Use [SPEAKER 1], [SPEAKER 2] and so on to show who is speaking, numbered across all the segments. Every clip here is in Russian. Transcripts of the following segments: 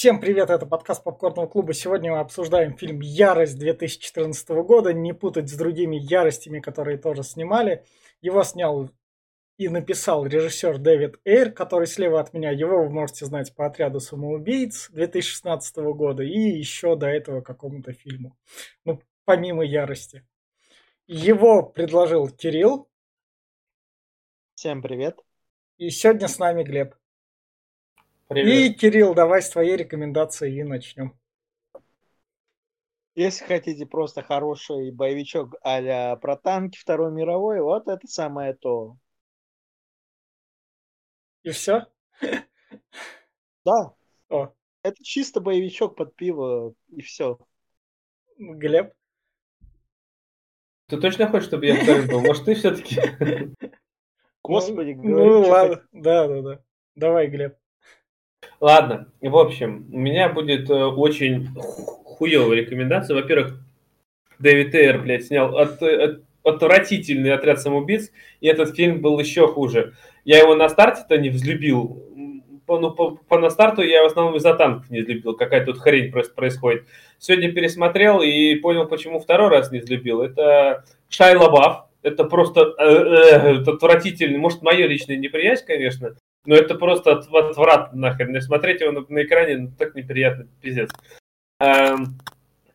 [SPEAKER 1] Всем привет, это подкаст Попкорного клуба. Сегодня мы обсуждаем фильм «Ярость» 2014 года. Не путать с другими яростями, которые тоже снимали. Его снял и написал режиссер Дэвид Эйр, который слева от меня. Его вы можете знать по «Отряду самоубийц» 2016 года и еще до этого какому-то фильму. Ну, помимо «Ярости». Его предложил Кирилл.
[SPEAKER 2] Всем привет.
[SPEAKER 1] И сегодня с нами Глеб.
[SPEAKER 3] Привет.
[SPEAKER 1] И, Кирилл, давай с твоей рекомендации и начнем.
[SPEAKER 2] Если хотите просто хороший боевичок а про танки Второй мировой, вот это самое то.
[SPEAKER 1] И все?
[SPEAKER 2] Да.
[SPEAKER 1] О.
[SPEAKER 2] Это чисто боевичок под пиво и все.
[SPEAKER 1] Глеб?
[SPEAKER 3] Ты точно хочешь, чтобы я вторым был? Может, ты все-таки?
[SPEAKER 2] Господи,
[SPEAKER 1] ну,
[SPEAKER 2] говори,
[SPEAKER 1] ну ладно, да, да, да. Давай, Глеб.
[SPEAKER 3] Ладно, в общем, у меня будет э, очень хуевая рекомендация. Во-первых, Дэвид Эйр, блядь, снял от, от, отвратительный отряд самоубийц, и этот фильм был еще хуже. Я его на старте-то не взлюбил. По, ну, по, по на старту я в основном из-за танков не взлюбил. Какая тут хрень просто происходит. Сегодня пересмотрел и понял, почему второй раз не взлюбил. Это Шай Лабаф. Это просто э, э, это отвратительный. Может, мое личное неприязнь, конечно. Но это просто от, отвратно нахрен. Смотреть его на, на экране ну, так неприятно, пиздец. Эм,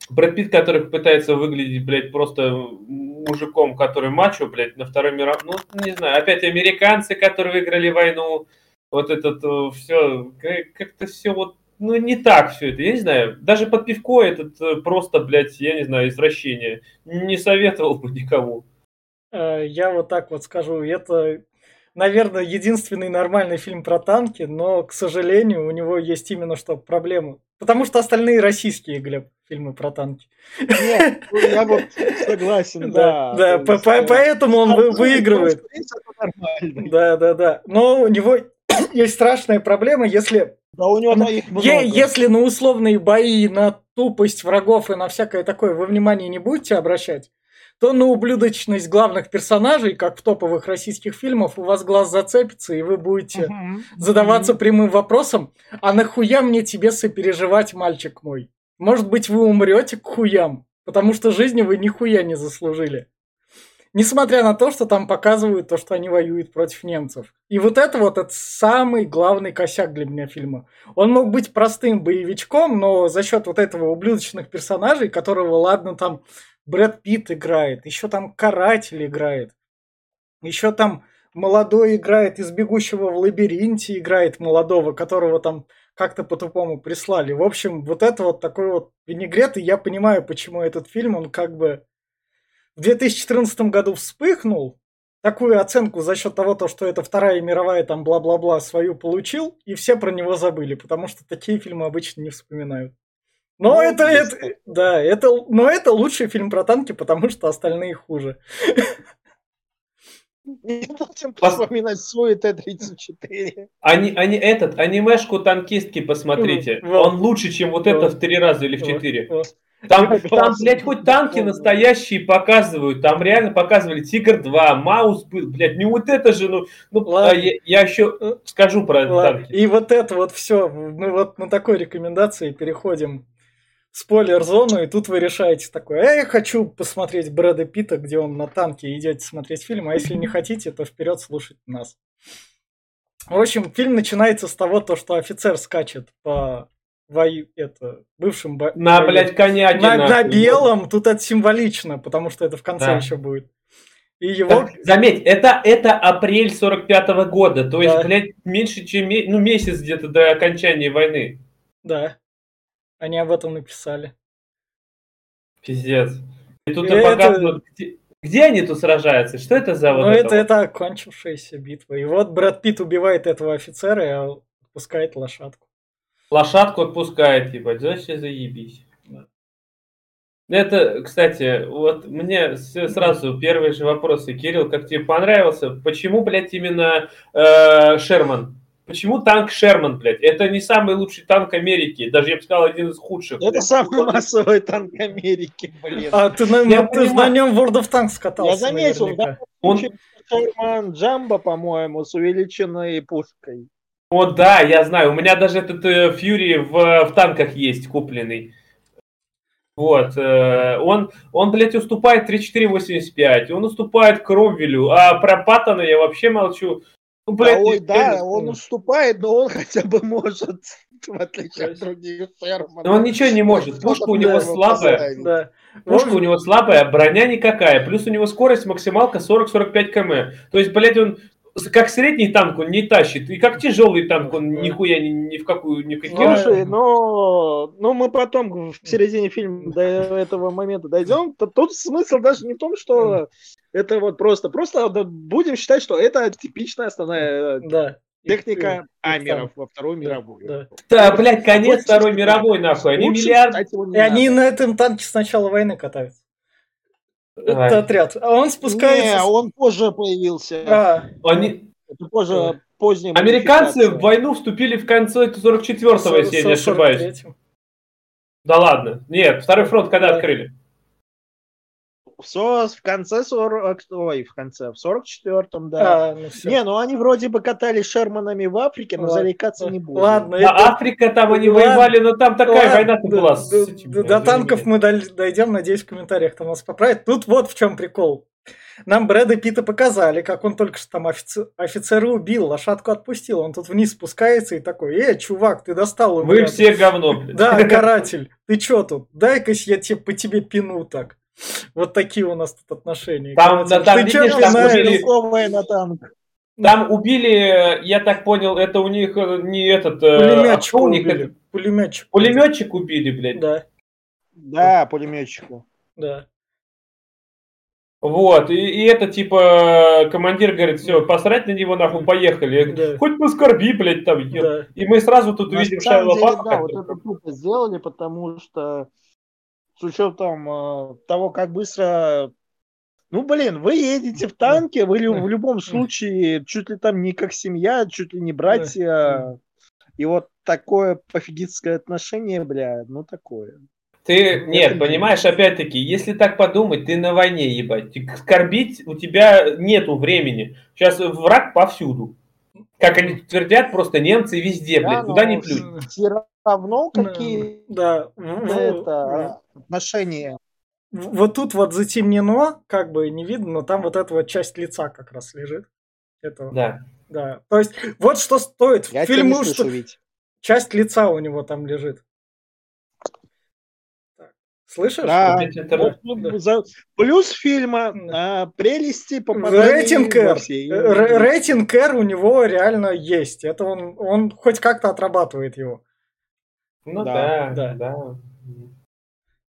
[SPEAKER 3] Брэд Питт, который пытается выглядеть, блядь, просто мужиком, который мачо, блядь, на второй мировой... Ну, не знаю, опять американцы, которые выиграли войну, вот этот э, все, как-то все вот, ну, не так все это, я не знаю. Даже под пивко этот э, просто, блядь, я не знаю, извращение. Не советовал бы никому.
[SPEAKER 1] Э, я вот так вот скажу, это наверное, единственный нормальный фильм про танки, но, к сожалению, у него есть именно что проблема. Потому что остальные российские, Глеб, фильмы про танки.
[SPEAKER 2] Нет, ну, я вот согласен, да.
[SPEAKER 1] Да, да поэтому он выигрывает. Да, да, да. Но у него есть страшная проблема, если...
[SPEAKER 2] Да у него их много.
[SPEAKER 1] Если на условные бои, на тупость врагов и на всякое такое вы внимание не будете обращать, то на ублюдочность главных персонажей, как в топовых российских фильмах, у вас глаз зацепится, и вы будете задаваться прямым вопросом, а нахуя мне тебе сопереживать, мальчик мой? Может быть, вы умрете к хуям, потому что жизни вы нихуя не заслужили. Несмотря на то, что там показывают то, что они воюют против немцев. И вот это вот это самый главный косяк для меня фильма. Он мог быть простым боевичком, но за счет вот этого ублюдочных персонажей, которого, ладно, там Брэд Питт играет, еще там Каратель играет, еще там молодой играет из «Бегущего в лабиринте» играет молодого, которого там как-то по-тупому прислали. В общем, вот это вот такой вот винегрет, и я понимаю, почему этот фильм, он как бы в 2014 году вспыхнул, такую оценку за счет того, то, что это Вторая мировая, там, бла-бла-бла, свою получил, и все про него забыли, потому что такие фильмы обычно не вспоминают. Но ну, это, это, да, это, но это лучший фильм про танки, потому что остальные хуже.
[SPEAKER 2] Не будем вспоминать свой Т-34.
[SPEAKER 3] Они, они, этот, анимешку танкистки посмотрите. Вот. Он лучше, чем вот, вот это в три раза или в четыре. Вот. Там, там, блядь, хоть танки настоящие показывают. Там реально показывали Тигр 2, Маус был, блядь, не вот это же, ну, ну а я, я еще э, скажу про Ладно. танки.
[SPEAKER 1] И вот это вот все, мы вот на такой рекомендации переходим спойлер-зону, и тут вы решаете такое, «Э, я хочу посмотреть Брэда Питта, где он на танке, идете смотреть фильм, а если не хотите, то вперед слушать нас. В общем, фильм начинается с того, то, что офицер скачет по вою, это, бывшим... Бо...
[SPEAKER 3] На, блядь, коняке.
[SPEAKER 1] На, на белом, тут это символично, потому что это в конце да. еще будет.
[SPEAKER 3] И его... Так, заметь, это, это апрель 45 -го года, то есть, да. блядь, меньше, чем ну, месяц где-то до окончания войны.
[SPEAKER 1] Да. Они об этом написали.
[SPEAKER 3] Пиздец. И тут это... показывают, где, где они тут сражаются? Что это за
[SPEAKER 1] вот Ну, это, это окончившаяся битва. И вот Брэд Питт убивает этого офицера и отпускает лошадку.
[SPEAKER 3] Лошадку отпускает, типа, вообще заебись. Это, кстати, вот мне сразу первые же вопросы. Кирилл, как тебе понравился? Почему, блядь, именно э, Шерман? Почему танк Шерман, блядь? Это не самый лучший танк Америки, даже я бы сказал, один из худших.
[SPEAKER 2] Это блядь. самый массовый танк Америки, блин.
[SPEAKER 1] А ты на, я ты на нем World of Tanks катался,
[SPEAKER 2] Я заметил, да? Он... Шерман Джамбо, по-моему, с увеличенной пушкой.
[SPEAKER 3] О, да, я знаю. У меня даже этот э, Фьюри в, в танках есть купленный. Вот. Э, он, он, блядь, уступает 3.4.85. Он уступает Кромвелю. А про Паттона я вообще молчу.
[SPEAKER 2] Ну, блядь, да, ой, да, он уступает, но он хотя бы может, в отличие от других
[SPEAKER 3] Шермана. Но он ничего не может. Пушка у него слабая. Да. Пушка у него слабая, броня никакая. Плюс у него скорость максималка 40-45 км. То есть, блядь, он как средний танк он не тащит, и как тяжелый танк он нихуя ни, ни в какую ни в какие
[SPEAKER 2] Слушай, но, но мы потом в середине фильма до этого момента дойдем. То, тут смысл даже не в том, что это вот просто, просто будем считать, что это типичная основная да. техника и, Амеров и, во Вторую мировую.
[SPEAKER 3] Да, да блядь, конец Второй мировой, нахуй. Они миллиард...
[SPEAKER 1] И они на этом танке с начала войны катаются. Это отряд. А он спускается... Не,
[SPEAKER 2] он позже появился.
[SPEAKER 3] А. Они...
[SPEAKER 2] Это позже, позднее.
[SPEAKER 3] Американцы в войну вступили в конце 44-го, если я не ошибаюсь. Да ладно. Нет, второй фронт когда да. открыли?
[SPEAKER 2] В, в конце 40... Ой, в конце, в 44-м, да. А, ну не, ну они вроде бы катались Шерманами в Африке, но Ладно. зарекаться не будем.
[SPEAKER 3] Ладно. Это... Африка там они Ладно. воевали, но там такая война-то была. До,
[SPEAKER 1] до, до танков мы дойдем, надеюсь, в комментариях там нас поправят. Тут вот в чем прикол. Нам Брэда Питта показали, как он только что там офицер, офицера убил, лошадку отпустил. Он тут вниз спускается и такой, э, чувак, ты достал
[SPEAKER 3] его. Вы все говно, блядь.
[SPEAKER 1] Да, каратель, ты чё тут? Дай-ка я тебе, по тебе пину так. Вот такие у нас тут отношения.
[SPEAKER 3] Там, да, там, видишь, там убили... на танк. Там убили, я так понял, это у них э, не этот...
[SPEAKER 1] Э, пулеметчик а убили. Это... Пулеметчик.
[SPEAKER 3] Пулеметчик убили, блядь.
[SPEAKER 1] Да.
[SPEAKER 2] Да, пулеметчику.
[SPEAKER 1] Да.
[SPEAKER 3] Вот, и, и это типа командир говорит, все, посрать на него нахуй, поехали. Да. Хоть поскорби, блядь, там. Да. И мы сразу тут на увидим Шайла.
[SPEAKER 2] Да, вот это тупо сделали, потому что с учетом э, того, как быстро... Ну, блин, вы едете в танке, вы в любом случае чуть ли там не как семья, чуть ли не братья. И вот такое пофигистское отношение, бля, ну такое.
[SPEAKER 3] Ты, нет, понимаешь, опять-таки, если так подумать, ты на войне, ебать. Скорбить у тебя нету времени. Сейчас враг повсюду. Как они твердят, просто немцы везде, да, блядь, куда ни плюнь.
[SPEAKER 2] Все равно какие
[SPEAKER 1] да.
[SPEAKER 2] это, отношения.
[SPEAKER 1] Вот тут вот затемнено, как бы не видно, но там вот эта вот часть лица как раз лежит. Этого.
[SPEAKER 3] Да.
[SPEAKER 1] Да. То есть, вот что стоит Я фильму, что ведь. часть лица у него там лежит. Слышишь? Да.
[SPEAKER 2] Плюс фильма а, прелести попадания
[SPEAKER 1] рейтинг R. Рейтинг R у него реально есть. Это он, он хоть как-то отрабатывает его.
[SPEAKER 3] Ну да, да, да.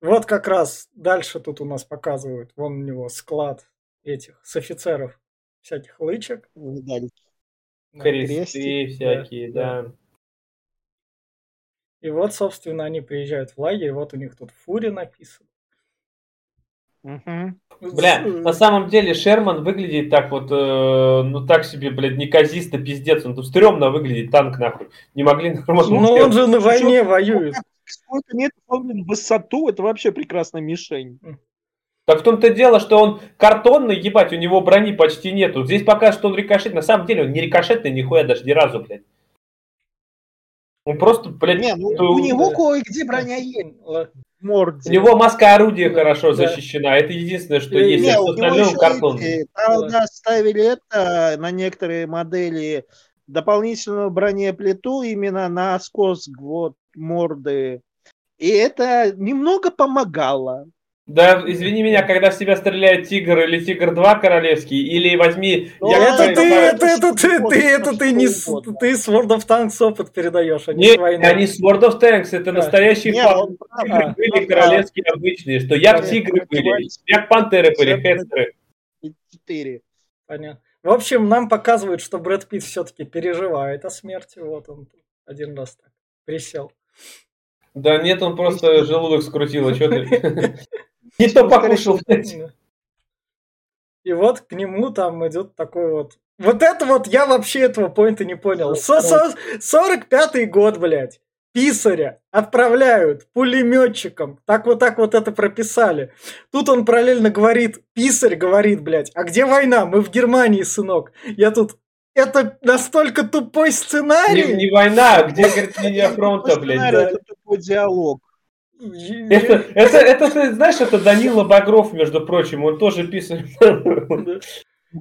[SPEAKER 1] Вот как раз дальше тут у нас показывают. Вон у него склад этих с офицеров всяких лычек.
[SPEAKER 3] Кресты всякие, да. да.
[SPEAKER 1] И вот, собственно, они приезжают в лагерь, вот у них тут фури написано.
[SPEAKER 3] Угу. Бля, на самом деле Шерман выглядит так вот, э, ну так себе, блядь, неказисто, пиздец. Он тут стрёмно выглядит, танк нахуй. Не могли
[SPEAKER 1] нормально. Ну он же на войне Чё? воюет.
[SPEAKER 2] Сколько метров он высоту, это вообще прекрасная мишень.
[SPEAKER 3] Так в том-то дело, что он картонный, ебать, у него брони почти нету. Здесь пока что он рикошет, на самом деле он не рикошетный нихуя даже ни разу, блядь. Он просто, блядь...
[SPEAKER 2] Не, ну, у него кое-где броня есть.
[SPEAKER 3] Морде. У него маска орудия да. хорошо да. защищена. Это единственное, что не, есть. Не, у него
[SPEAKER 2] картон. Правда, ставили это на некоторые модели дополнительную бронеплиту именно на скос вот, морды. И это немного помогало.
[SPEAKER 3] Да, извини меня, когда в тебя стреляет тигр или тигр 2 королевский, или возьми...
[SPEAKER 1] Ну, я это, ты, это, это, ты, ты, это ты не ты с World of Tanks опыт передаешь, а
[SPEAKER 3] не Нет, войны. они с World of Tanks, это да. настоящие не, он, тигры а, были королевские а, обычные, что як тигры были, як пантеры были, хестеры.
[SPEAKER 2] Четыре.
[SPEAKER 1] Понятно. В общем, нам показывают, что Брэд Питт все-таки переживает о смерти. Вот он один раз так присел.
[SPEAKER 3] Да нет, он просто желудок скрутил, а что ты? Не то покушал.
[SPEAKER 1] И вот к нему там идет такой вот... Вот это вот я вообще этого поинта не понял. 45-й год, блядь. Писаря отправляют пулеметчиком. Так вот так вот это прописали. Тут он параллельно говорит, писарь говорит, блядь, а где война? Мы в Германии, сынок. Я тут это настолько тупой сценарий.
[SPEAKER 3] Не, не война, а где, говорит, линия фронта, блядь. Да.
[SPEAKER 2] Это тупой диалог.
[SPEAKER 3] Это, это, это, ты знаешь, это Данила Багров, между прочим, он тоже писарь.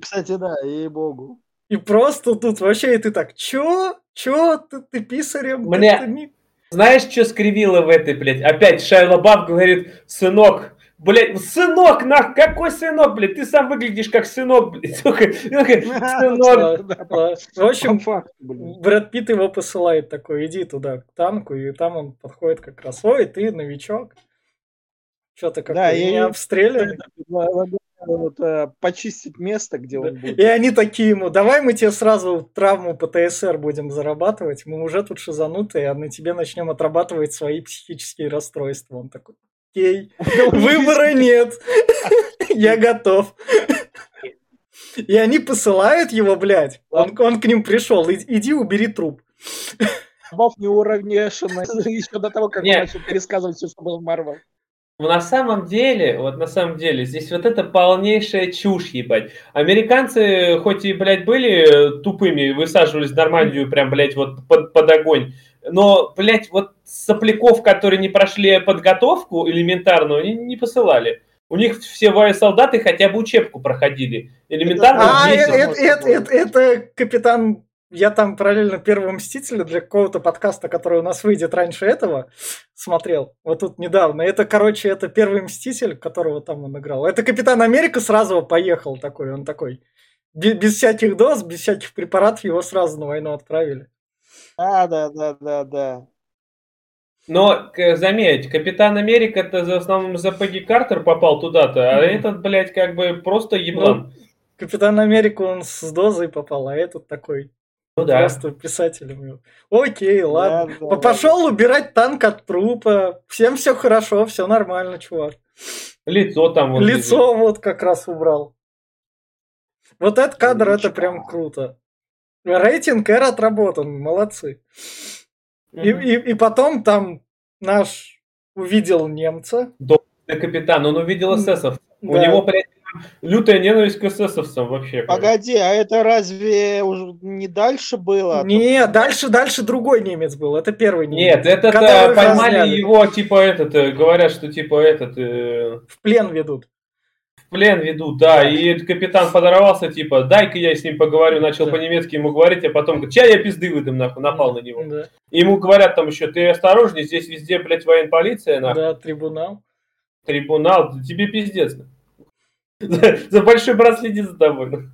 [SPEAKER 2] Кстати, да, ей-богу.
[SPEAKER 1] И просто тут вообще и ты так, чё? Чё? Ты, ты писарем? Ты-
[SPEAKER 3] Мне-
[SPEAKER 1] ты не-
[SPEAKER 3] Знаешь, что скривило в этой, блядь? Опять Шайла Баф говорит, сынок, блядь, сынок, нах, какой сынок, блядь? Ты сам выглядишь как сынок, блядь. Сука, Сынок.
[SPEAKER 1] В общем. Брэд Питт его посылает такой, иди туда, к танку, и там он подходит как раз. Ой, ты новичок. Что ты как
[SPEAKER 2] Да,
[SPEAKER 1] меня
[SPEAKER 2] не-
[SPEAKER 1] обстреляли?
[SPEAKER 2] Вот, э, почистить место, где он будет.
[SPEAKER 1] И они такие ему, давай мы тебе сразу травму по ТСР будем зарабатывать, мы уже тут шизанутые, а на тебе начнем отрабатывать свои психические расстройства. Он такой, окей, выбора нет, я готов. И они посылают его, блядь, он, он к ним пришел, «И- иди убери труп.
[SPEAKER 2] Боб не уравнешенный еще до того, как начал пересказывать все, что было в Марвел.
[SPEAKER 3] На самом деле, вот на самом деле, здесь вот это полнейшая чушь, ебать. Американцы, хоть и, блядь, были тупыми, высаживались в Нормандию прям, блядь, вот под, под огонь, но, блядь, вот сопляков, которые не прошли подготовку элементарную, они не посылали. У них все военсолдаты хотя бы учебку проходили. Элементарно
[SPEAKER 1] А,
[SPEAKER 3] вместе.
[SPEAKER 1] это, это, это, это капитан... Я там параллельно Первого Мстителя для какого-то подкаста, который у нас выйдет раньше этого, смотрел. Вот тут недавно. Это, короче, это Первый Мститель, которого там он играл. Это Капитан Америка сразу поехал такой. Он такой. Без, без всяких доз, без всяких препаратов его сразу на войну отправили.
[SPEAKER 2] Да, да, да, да, да.
[SPEAKER 3] Но, заметь, Капитан Америка-то в основном за Пегги Картер попал туда-то, а
[SPEAKER 1] Мгм.
[SPEAKER 3] этот, блядь, как бы просто еблан.
[SPEAKER 1] Капитан Америка, он с дозой попал, а этот такой
[SPEAKER 3] Ну да.
[SPEAKER 1] просто писателем. Окей, ладно.
[SPEAKER 2] Да, да,
[SPEAKER 1] Пошел убирать танк от трупа. Всем все хорошо, все нормально, чувак.
[SPEAKER 3] Лицо там вот.
[SPEAKER 1] Лицо вот как раз убрал. Вот этот кадр, это
[SPEAKER 2] Отлично.
[SPEAKER 1] прям круто. Рейтинг R отработан, молодцы. И, и, и потом там наш увидел немца.
[SPEAKER 3] Да, капитан, он увидел эсэсов. У
[SPEAKER 1] Да.
[SPEAKER 3] него, блядь, лютая ненависть к эсэсовцам вообще.
[SPEAKER 2] Погоди, а это разве уже не дальше было?
[SPEAKER 1] Не, дальше, дальше другой немец был. Это первый немец.
[SPEAKER 3] Нет, этот
[SPEAKER 1] Которого
[SPEAKER 3] э, поймали
[SPEAKER 1] разняли.
[SPEAKER 3] его, типа, этот, э, говорят, что, типа, этот, э,
[SPEAKER 1] В плен ведут.
[SPEAKER 3] Плен ведут, да, и капитан подорвался, типа, дай-ка я с ним поговорю, начал
[SPEAKER 1] Да.
[SPEAKER 3] по-немецки ему говорить, а потом, говорит, чай я пизды выдам, нахуй, напал на него.
[SPEAKER 1] Да,
[SPEAKER 3] И ему говорят там еще, ты осторожней, здесь везде, блядь, военполиция, нахуй.
[SPEAKER 1] да, трибунал.
[SPEAKER 3] трибунал, тебе пиздец. За, за большой брат следит за тобой.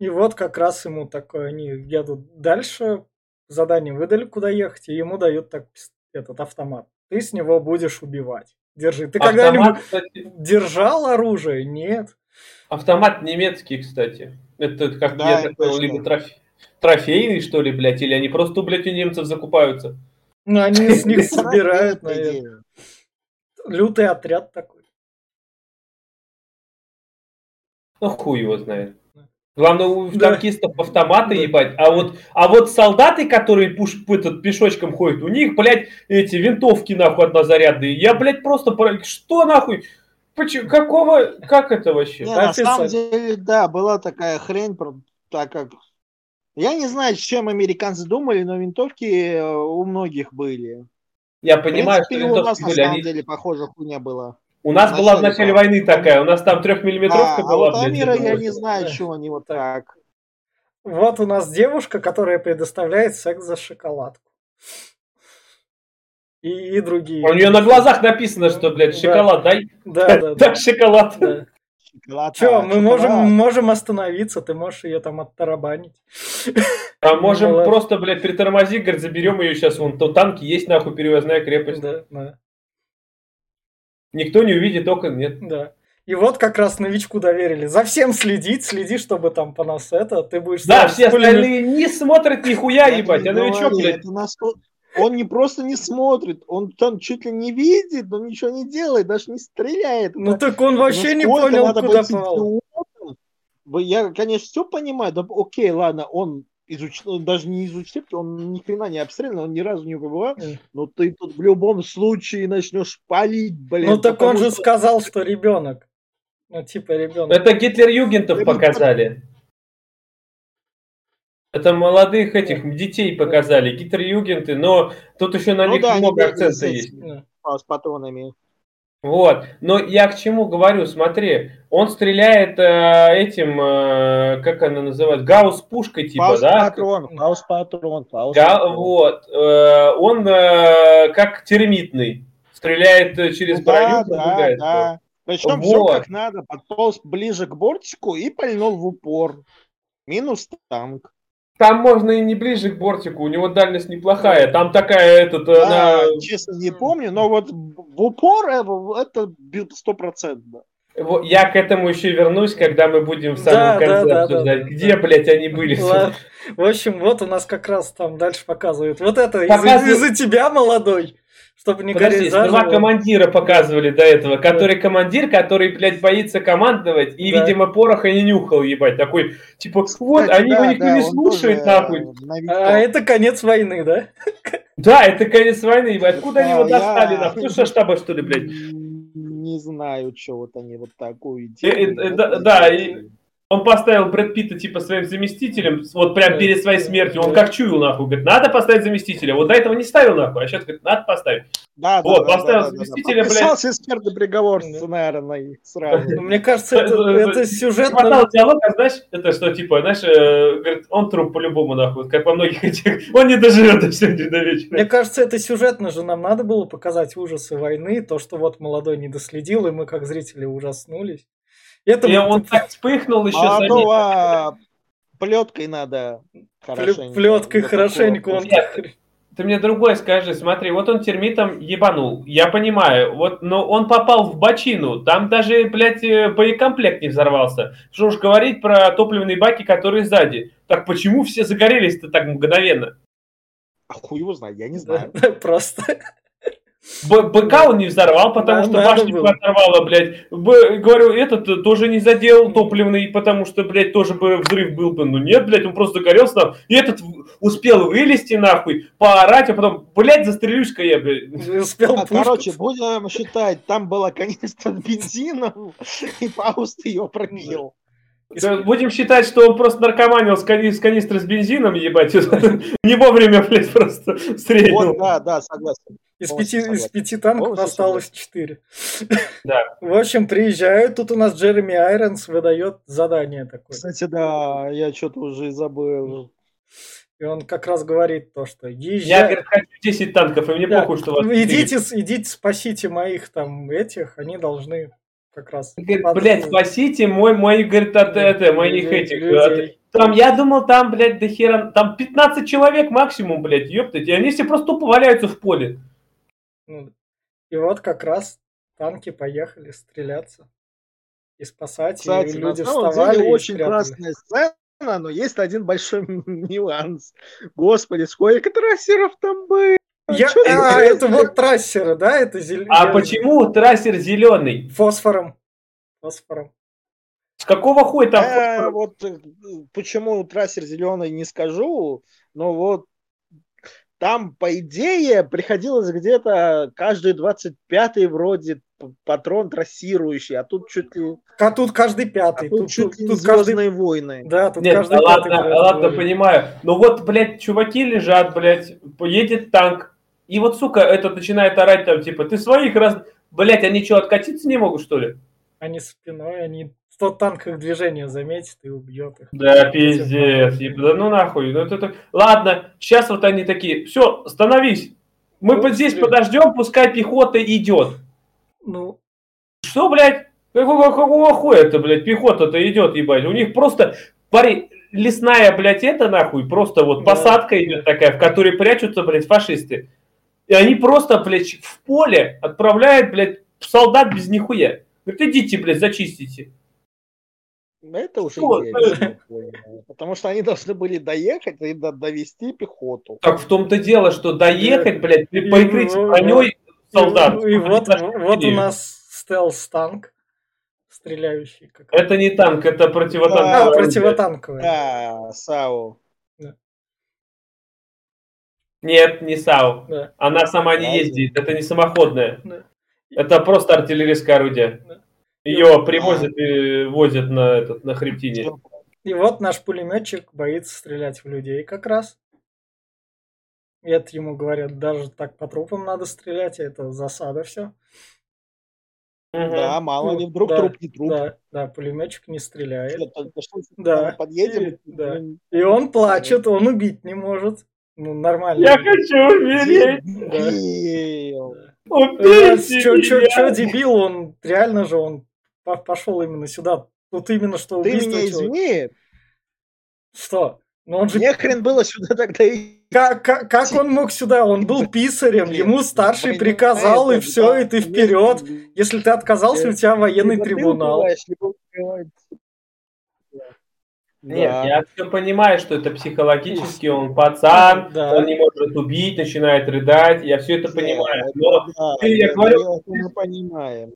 [SPEAKER 1] И вот как раз ему такое, они едут дальше, задание выдали, куда ехать, и ему дают так этот автомат. Ты с него будешь убивать. Держи. Ты когда-нибудь
[SPEAKER 3] кстати,
[SPEAKER 1] держал оружие? Нет.
[SPEAKER 3] автомат немецкий, кстати. Это как
[SPEAKER 2] Да,
[SPEAKER 3] я так понял, либо трофе- трофейный, что ли, блядь, или они просто, блядь, у немцев закупаются.
[SPEAKER 1] Ну, они с них
[SPEAKER 2] Это
[SPEAKER 1] собирают, наверное. Лютый отряд такой.
[SPEAKER 3] Ну, хуй его знает. Главное, у
[SPEAKER 1] Да.
[SPEAKER 3] танкистов автоматы,
[SPEAKER 1] Да.
[SPEAKER 3] ебать. А вот, а вот солдаты, которые пуш, этот, пешочком ходят, у них, блядь, эти винтовки, нахуй, однозарядные. Я, блядь, просто... про- Что, нахуй? Почему? Какого? Как это вообще?
[SPEAKER 2] Не, на самом деле, да, была такая хрень, так как... Я не знаю, с чем американцы думали, но винтовки э, у многих были.
[SPEAKER 3] Я
[SPEAKER 2] В
[SPEAKER 3] понимаю,
[SPEAKER 2] принципе,
[SPEAKER 3] что
[SPEAKER 2] у нас
[SPEAKER 3] винтовки
[SPEAKER 2] на
[SPEAKER 3] были,
[SPEAKER 2] самом
[SPEAKER 3] они
[SPEAKER 2] деле похожая хуйня была.
[SPEAKER 3] У нас
[SPEAKER 2] В
[SPEAKER 3] была в
[SPEAKER 2] начале
[SPEAKER 3] войны такая, у нас там трехмиллиметровка
[SPEAKER 2] Да, а
[SPEAKER 3] была,
[SPEAKER 2] вот
[SPEAKER 3] блядь,
[SPEAKER 2] Амира я не
[SPEAKER 3] вот.
[SPEAKER 2] знаю,
[SPEAKER 1] Да.
[SPEAKER 2] чего они вот
[SPEAKER 1] Так.
[SPEAKER 2] так.
[SPEAKER 1] Вот у нас девушка, которая предоставляет секс за шоколадку. И, и другие.
[SPEAKER 3] У нее на глазах написано, что, блядь,
[SPEAKER 1] Да.
[SPEAKER 3] шоколад, дай,
[SPEAKER 1] Да, да, да.
[SPEAKER 3] дай шоколад.
[SPEAKER 1] да.
[SPEAKER 2] Шоколад,
[SPEAKER 1] Че,
[SPEAKER 2] а,
[SPEAKER 1] мы можем,
[SPEAKER 2] шоколад.
[SPEAKER 1] можем остановиться, ты можешь ее там оттарабанить.
[SPEAKER 3] А можем просто, блядь, притормози, говорит, заберем ее сейчас, вон, то танки есть, нахуй, перевозная крепость.
[SPEAKER 1] Да, да,
[SPEAKER 3] Никто не увидит, окон нет.
[SPEAKER 1] да. И вот как раз новичку доверили. За всем следить, следи, чтобы там по нас это, ты будешь...
[SPEAKER 3] Да, все остальные не смотрят нихуя, ебать, а новичок, блядь,
[SPEAKER 2] Он не просто не смотрит, он там чуть ли не видит, он ничего не делает, даже не стреляет.
[SPEAKER 1] Ну так он вообще не понял, куда попал.
[SPEAKER 2] Я, конечно, все понимаю, да окей, ладно, он изучил, он даже не изучил, он ни хрена не обстрелян, он ни разу не побывал, но ты тут в любом случае начнешь палить, блин.
[SPEAKER 1] Ну так он же
[SPEAKER 2] что-
[SPEAKER 1] сказал, что ребенок. Ну, типа ребенок.
[SPEAKER 3] Это Гитлер-Югентов показали. Это молодых этих детей показали, Гитлер-Югенты, но тут еще на
[SPEAKER 2] Ну
[SPEAKER 3] них
[SPEAKER 2] да,
[SPEAKER 3] много акцента есть.
[SPEAKER 2] этими, а, с патронами.
[SPEAKER 3] Вот. Но я к чему говорю, смотри, он стреляет э, этим, э, как она называется, гаусс-пушкой, типа,
[SPEAKER 2] Фауст
[SPEAKER 3] да?
[SPEAKER 2] патрон, фауст патрон, фауст
[SPEAKER 3] Га- вот. Э, он э, как термитный. Стреляет э, через
[SPEAKER 2] Ну
[SPEAKER 3] броню,
[SPEAKER 2] да, да,
[SPEAKER 3] пробегает.
[SPEAKER 2] да. Причем все
[SPEAKER 3] Вот.
[SPEAKER 2] как надо. Подполз ближе к бортику и пальнул в упор. Минус танк.
[SPEAKER 3] Там можно и не ближе к бортику, у него дальность неплохая. Там такая, этот,
[SPEAKER 2] Да,
[SPEAKER 3] она...
[SPEAKER 2] честно не помню, но вот в упор э, это стопроцентно.
[SPEAKER 3] Вот Я к этому еще вернусь, когда мы будем в
[SPEAKER 1] Да,
[SPEAKER 3] самом
[SPEAKER 1] да,
[SPEAKER 3] конце
[SPEAKER 1] да,
[SPEAKER 3] обсуждать,
[SPEAKER 1] да, да.
[SPEAKER 3] где, блядь, они были.
[SPEAKER 1] Ладно. В общем, вот у нас как раз там дальше показывают. Вот это из- из-за тебя, молодой, чтобы не
[SPEAKER 3] Подожди,
[SPEAKER 1] гореть заживо.
[SPEAKER 3] командира показывали до этого, который командир, который, блядь, боится командовать и,
[SPEAKER 1] Да.
[SPEAKER 3] видимо, пороха не нюхал, ебать. Такой, типа, вот,
[SPEAKER 2] Кстати,
[SPEAKER 3] они
[SPEAKER 2] да,
[SPEAKER 3] его никто
[SPEAKER 2] да,
[SPEAKER 3] не слушает,
[SPEAKER 2] тоже,
[SPEAKER 3] нахуй.
[SPEAKER 2] э, новичок.
[SPEAKER 1] А это конец войны, да?
[SPEAKER 3] Да, это конец войны, ебать. Откуда они его
[SPEAKER 2] Да,
[SPEAKER 3] достали,
[SPEAKER 2] я-
[SPEAKER 3] нахуй? Со штаба, что ли, блядь?
[SPEAKER 2] Не знаю, что вот они вот такую
[SPEAKER 3] Э, э,
[SPEAKER 2] идею.
[SPEAKER 3] э,
[SPEAKER 2] вот
[SPEAKER 3] да,
[SPEAKER 2] сделали.
[SPEAKER 3] Он поставил Брэд Питта, типа, своим заместителем, вот прям
[SPEAKER 1] Да.
[SPEAKER 3] перед своей смертью. Он
[SPEAKER 1] Да.
[SPEAKER 3] как чуял, нахуй, говорит, надо поставить заместителя. Вот до этого не ставил, нахуй, а сейчас, говорит, надо поставить.
[SPEAKER 2] Да, да,
[SPEAKER 3] Вот,
[SPEAKER 2] да,
[SPEAKER 3] поставил
[SPEAKER 2] да, да, да.
[SPEAKER 3] заместителя, блядь.
[SPEAKER 2] Подписался смертный приговор
[SPEAKER 1] Да.
[SPEAKER 2] сценарный сразу.
[SPEAKER 1] Ну, Мне кажется, это, сюжет...
[SPEAKER 3] Хватало диалога, знаешь, это что, типа, знаешь, э, говорит, он труп по-любому, нахуй, как во многих этих, он не доживет до сегодня до вечера.
[SPEAKER 1] Мне кажется, это сюжетно же нам надо было показать ужасы войны, то, что вот молодой не доследил, и мы как зрители ужаснулись. Это
[SPEAKER 3] И он так вспыхнул еще заметил.
[SPEAKER 2] Молодого плеткой надо хорошенько.
[SPEAKER 1] плеткой хорошенько он...
[SPEAKER 3] Нет. Ты мне другое скажи, смотри, вот он термитом ебанул, я понимаю, вот, но он попал в бочину, там даже, блядь, э, боекомплект не взорвался. Что уж говорить про топливные баки, которые сзади. Так почему все загорелись-то так мгновенно?
[SPEAKER 2] А хуй его знает, я не знаю.
[SPEAKER 1] Просто.
[SPEAKER 3] Б- БК он не взорвал, потому
[SPEAKER 1] Да,
[SPEAKER 3] что башню
[SPEAKER 1] было.
[SPEAKER 3] оторвало, блядь. Б- говорю, этот тоже не задел топливный, потому что, блядь, тоже бы взрыв был бы. Ну нет, блядь, он просто загорелся там. И этот успел вылезти нахуй, поорать, а потом, блядь, застрелюсь-ка я, блядь.
[SPEAKER 1] Успел
[SPEAKER 2] А. Короче, будем считать, там была канистра с бензином, и Фауст ее пробил.
[SPEAKER 3] Будем считать, что он просто наркоманил с, кани- с канистры с бензином, ебать. Не вовремя, блядь, просто
[SPEAKER 2] Вот,
[SPEAKER 3] стрельнул.
[SPEAKER 2] да, да, согласен.
[SPEAKER 1] Из пяти, из пяти танков осталось четыре.
[SPEAKER 3] Да.
[SPEAKER 1] В общем, приезжают, тут у нас Джереми Айронс выдает задание такое.
[SPEAKER 2] Кстати, да, я что-то уже и забыл.
[SPEAKER 1] И он как раз говорит то, что
[SPEAKER 3] Я,
[SPEAKER 1] езжай...
[SPEAKER 3] говорит, хочу 10 танков, и мне
[SPEAKER 1] Да.
[SPEAKER 3] похуй, что вас
[SPEAKER 1] идите, идите, спасите моих там этих, они должны как раз...
[SPEAKER 3] Говорит, блядь, спасите мой, мой, говорит, от это, моих этих. от- Там, я думал, там, блядь, до хера, там 15 человек максимум, блядь, ёптать, и они все просто тупо валяются в поле.
[SPEAKER 1] Ну, И вот как раз танки поехали стреляться и спасать,
[SPEAKER 2] Кстати,
[SPEAKER 1] и
[SPEAKER 2] на
[SPEAKER 1] люди
[SPEAKER 2] самом
[SPEAKER 1] вставали
[SPEAKER 2] деле
[SPEAKER 1] и
[SPEAKER 2] очень классная сцена, но есть один большой нюанс. Господи, сколько трассеров там было?
[SPEAKER 1] Я,
[SPEAKER 2] Чё
[SPEAKER 1] а, это вот трассеры, да? Это зелё-
[SPEAKER 3] А
[SPEAKER 1] я-
[SPEAKER 3] почему трассер зеленый?
[SPEAKER 1] Фосфором. Фосфором.
[SPEAKER 3] С какого хуя там
[SPEAKER 2] Э,
[SPEAKER 3] фосфор?
[SPEAKER 2] вот э, почему трассер зеленый не скажу, но вот там, по идее, приходилось где-то каждый 25-й вроде патрон трассирующий, а тут чуть ли,
[SPEAKER 1] А тут каждый
[SPEAKER 2] а
[SPEAKER 1] пятый.
[SPEAKER 2] тут
[SPEAKER 1] тут,
[SPEAKER 2] чуть ли
[SPEAKER 1] тут каждый...
[SPEAKER 2] Войны.
[SPEAKER 1] Да, тут
[SPEAKER 3] Нет,
[SPEAKER 1] каждый
[SPEAKER 3] да
[SPEAKER 1] пятый.
[SPEAKER 3] ладно, ладно, понимаю. Но вот, блядь, чуваки лежат, блядь, едет танк, и вот, сука, этот начинает орать там, типа, ты своих раз... Блядь, они что, откатиться не могут, что ли?
[SPEAKER 1] Они спиной, они... В тот танк их движение заметит и убьет их.
[SPEAKER 3] Да, пиздец. еб- Да ну нахуй. Ну, это, так- Ладно, сейчас вот они такие, все, становись. Мы
[SPEAKER 1] Ну,
[SPEAKER 3] вот здесь
[SPEAKER 1] блин.
[SPEAKER 3] подождем, пускай пехота идет.
[SPEAKER 1] Ну,
[SPEAKER 3] Что, блядь? Какого, какого хуя-то, блядь, пехота-то идет, ебать? У них просто, парень, лесная, блядь, это нахуй, просто вот
[SPEAKER 1] Да.
[SPEAKER 3] посадка идет такая, в которой прячутся, блядь, фашисты. И они просто, блядь, в поле отправляют, блядь, солдат без нихуя. Говорит, идите, блядь, зачистите.
[SPEAKER 2] Это уже
[SPEAKER 3] Что?
[SPEAKER 2] я не понял. Потому что они должны были доехать и до- довести пехоту.
[SPEAKER 3] Так в том-то дело, что доехать, блядь, при
[SPEAKER 1] И
[SPEAKER 3] прикрытии
[SPEAKER 1] вот-
[SPEAKER 3] броней солдат.
[SPEAKER 1] И, и вот, у нас стелс-танк, стреляющий. Как.
[SPEAKER 3] Это не танк, это
[SPEAKER 1] А,
[SPEAKER 3] противотанковый. орудие.
[SPEAKER 1] противотанковый.
[SPEAKER 2] Да, САУ.
[SPEAKER 3] Нет, не САУ.
[SPEAKER 1] Да.
[SPEAKER 3] Она сама не ездит, это не самоходная.
[SPEAKER 1] Да.
[SPEAKER 3] Это просто артиллерийское орудие. Ее привозят и возят на, этот, на хребтине.
[SPEAKER 1] И вот наш пулеметчик боится стрелять в людей как раз. И это ему говорят, даже так по трупам надо стрелять, а это засада все.
[SPEAKER 2] Да, мало ли, вдруг
[SPEAKER 1] да,
[SPEAKER 2] труп не труп.
[SPEAKER 1] Да, да, пулеметчик не стреляет.
[SPEAKER 2] Что, только что
[SPEAKER 1] Да.
[SPEAKER 2] подъедем?
[SPEAKER 1] И, да. И он плачет, он убить не может. Ну, нормально.
[SPEAKER 3] Я хочу умереть!
[SPEAKER 2] Дебил.
[SPEAKER 3] Убейте
[SPEAKER 1] Че,
[SPEAKER 3] меня!
[SPEAKER 1] дебил, он реально же он по- пошел именно сюда. Тут именно что
[SPEAKER 2] Ты меня извини,
[SPEAKER 1] Что? Ну он же
[SPEAKER 2] мне хрен было сюда тогда и...
[SPEAKER 1] как, как, как он мог сюда? Он был писарем,
[SPEAKER 2] Блин,
[SPEAKER 1] ему старший
[SPEAKER 2] Блин,
[SPEAKER 1] приказал, и все,
[SPEAKER 2] да,
[SPEAKER 1] и ты вперед. Если ты отказался, у тебя военный
[SPEAKER 2] либо ты
[SPEAKER 1] трибунал.
[SPEAKER 3] Нет,
[SPEAKER 2] Да.
[SPEAKER 3] я все понимаю, что это психологически, он пацан,
[SPEAKER 1] Да.
[SPEAKER 3] он не может убить, начинает рыдать, я все это понимаю.
[SPEAKER 2] Да,
[SPEAKER 3] Но
[SPEAKER 2] да,
[SPEAKER 3] ты, я
[SPEAKER 2] да,
[SPEAKER 3] говорю,
[SPEAKER 2] мы понимаем.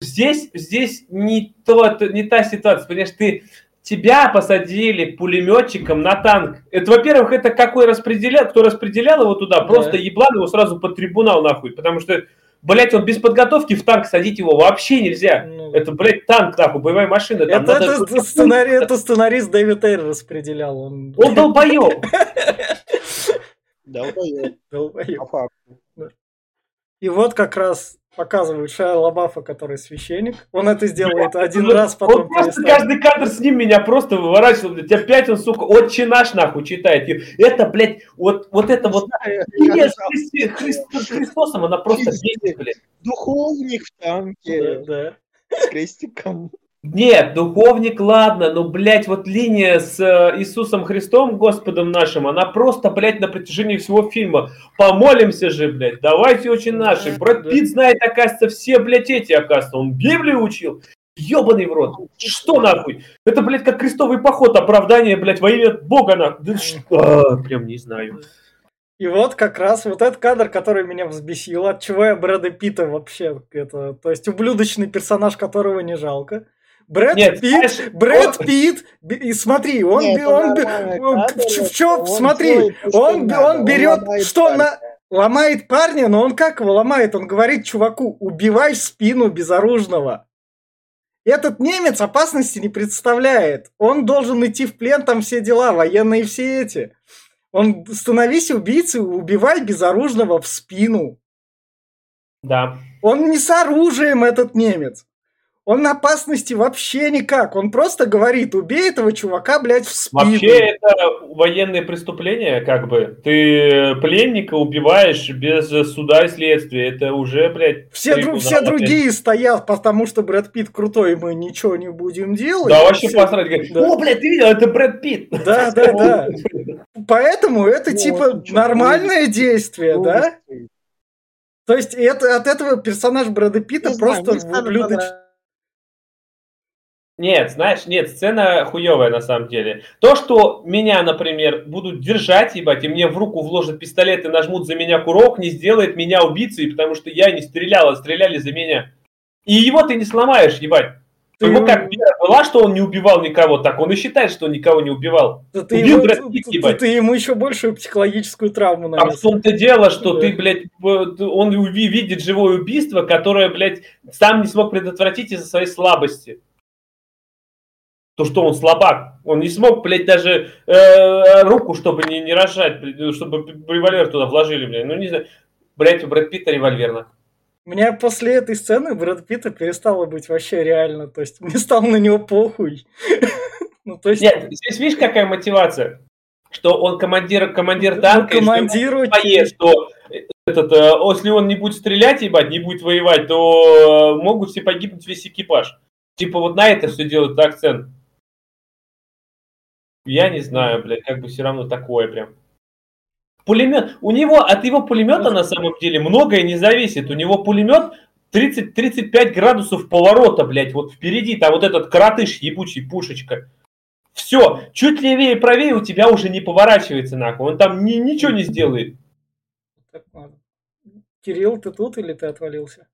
[SPEAKER 3] здесь, здесь не, тот, не та ситуация, понимаешь, ты тебя посадили пулеметчиком на танк. Это, во-первых, это какой распределял, кто распределял его туда,
[SPEAKER 1] Да.
[SPEAKER 3] просто еблан его сразу под трибунал нахуй, потому что, блядь, он без подготовки в танк садить его вообще нельзя.
[SPEAKER 1] Ну,
[SPEAKER 3] Это, блядь, танк, нахуй, боевая машина. Там
[SPEAKER 1] это,
[SPEAKER 3] надо-
[SPEAKER 1] это сценарий, это сценарист Дэвид Эйр распределял. Он
[SPEAKER 3] Он долбоеб.
[SPEAKER 2] По факту.
[SPEAKER 1] И вот как раз показывают Шайа Лабафа, который священник. Он это сделает один раз, потом
[SPEAKER 3] Он просто
[SPEAKER 1] перестанет.
[SPEAKER 3] каждый кадр с ним меня просто выворачивал, блядь. Опять он, сука, отче наш нахуй читает. И это, блядь, вот, вот это вот с Христи- Христ- с Христосом, она просто бесит, блядь.
[SPEAKER 2] Духовник в танке
[SPEAKER 1] Да, да.
[SPEAKER 2] с крестиком.
[SPEAKER 3] Нет, духовник, ладно, но, блядь, вот линия с э, Иисусом Христом, Господом нашим, она просто, блядь, на протяжении всего фильма. Помолимся же, блядь, давайте очень наши. Брэд. Питт знает, оказывается, все, блядь, эти, оказывается. Он Библию учил. Ебаный в рот. Что нахуй? Это, блядь, как крестовый поход, оправдание, блядь, во имя Бога, нахуй. Да что? А, Прям не знаю.
[SPEAKER 1] И вот как раз вот этот кадр, который меня взбесил, от чего я Брэда Питта вообще, это, то есть ублюдочный персонаж, которого не жалко. Брэд
[SPEAKER 3] Нет,
[SPEAKER 1] Питт,
[SPEAKER 3] знаешь,
[SPEAKER 1] Брэд
[SPEAKER 3] он-
[SPEAKER 1] Питт, и смотри, он,
[SPEAKER 2] Нет,
[SPEAKER 1] он, он-
[SPEAKER 2] кадр,
[SPEAKER 1] в в
[SPEAKER 2] он
[SPEAKER 1] смотри, он, он
[SPEAKER 2] он
[SPEAKER 1] берет,
[SPEAKER 2] ломает
[SPEAKER 1] что
[SPEAKER 2] парня.
[SPEAKER 1] на, ломает парня, но он как его ломает? Он говорит чуваку, убивай спину безоружного. Этот немец опасности не представляет. Он должен идти в плен, там все дела, военные все эти. Он становись убийцей, убивай безоружного в спину.
[SPEAKER 3] Да.
[SPEAKER 1] Он не с оружием, этот немец. Он на опасности вообще никак. Он просто говорит, убей этого чувака, блядь, в спину.
[SPEAKER 3] Вообще это военное преступление, как бы. Ты пленника убиваешь без суда и следствия. Это уже, блядь...
[SPEAKER 1] Все, дру- все другие стоят, потому что Брэд Питт крутой, мы ничего не будем делать.
[SPEAKER 3] Да, вообще
[SPEAKER 1] Все-
[SPEAKER 3] посрать. Говорит,
[SPEAKER 1] Да.
[SPEAKER 3] О, блядь, ты видел, это Брэд Питт.
[SPEAKER 1] Да, да, да. Поэтому это
[SPEAKER 2] Ну,
[SPEAKER 1] типа нормальное действие, да? То есть это, от этого персонаж Брэда Питта просто
[SPEAKER 2] мне самое
[SPEAKER 1] ублюдоч...
[SPEAKER 2] понравилось.
[SPEAKER 3] Нет, знаешь, нет, сцена хуевая на самом деле. То, что меня, например, будут держать, ебать, и мне в руку вложат пистолет и нажмут за меня курок, не сделает меня убийцей, потому что я не стрелял, а стреляли за меня. И его ты не сломаешь, ебать.
[SPEAKER 1] Ты-
[SPEAKER 3] него как вера была, что он не убивал никого, так он и считает, что он никого не убивал.
[SPEAKER 1] Да ты,
[SPEAKER 3] Убил
[SPEAKER 1] ему,
[SPEAKER 3] Брэд
[SPEAKER 1] ты- ты ему еще большую психологическую травму
[SPEAKER 3] А в
[SPEAKER 1] нанес.
[SPEAKER 3] том-то дело, что
[SPEAKER 1] Да.
[SPEAKER 3] ты, блядь, он видит живое убийство, которое, блядь, сам не смог предотвратить из-за своей слабости. То, что он слабак. Он не смог, блядь, даже э, руку, чтобы не, не рожать, блядь, чтобы револьвер туда вложили, блядь. Ну, не знаю. Блядь, у Брэд Питта револьвер. нахуй.
[SPEAKER 1] Мне после этой сцены Брэд Питта перестало быть вообще реально. То есть мне стало на него похуй. Ну, то есть
[SPEAKER 3] Нет, здесь видишь, какая мотивация? Что он командир, командир
[SPEAKER 1] ну,
[SPEAKER 3] танка, и что ему
[SPEAKER 1] командировать...
[SPEAKER 3] своей, что этот, э, если он не будет стрелять, ебать, не будет воевать, то э, могут все погибнуть весь экипаж. Типа вот на это все делают акцент. Я не знаю, блядь, как бы все равно такое прям. Пулемет, у него, от его пулемета на самом деле многое не зависит. У него пулемет 30-35 градусов поворота, блядь, вот впереди, там вот этот коротыш ебучий, пушечка. Все, чуть левее и правее у тебя уже не поворачивается нахуй. Он там ни, ничего не сделает.
[SPEAKER 1] Так, ладно. Кирилл, ты тут или ты отвалился?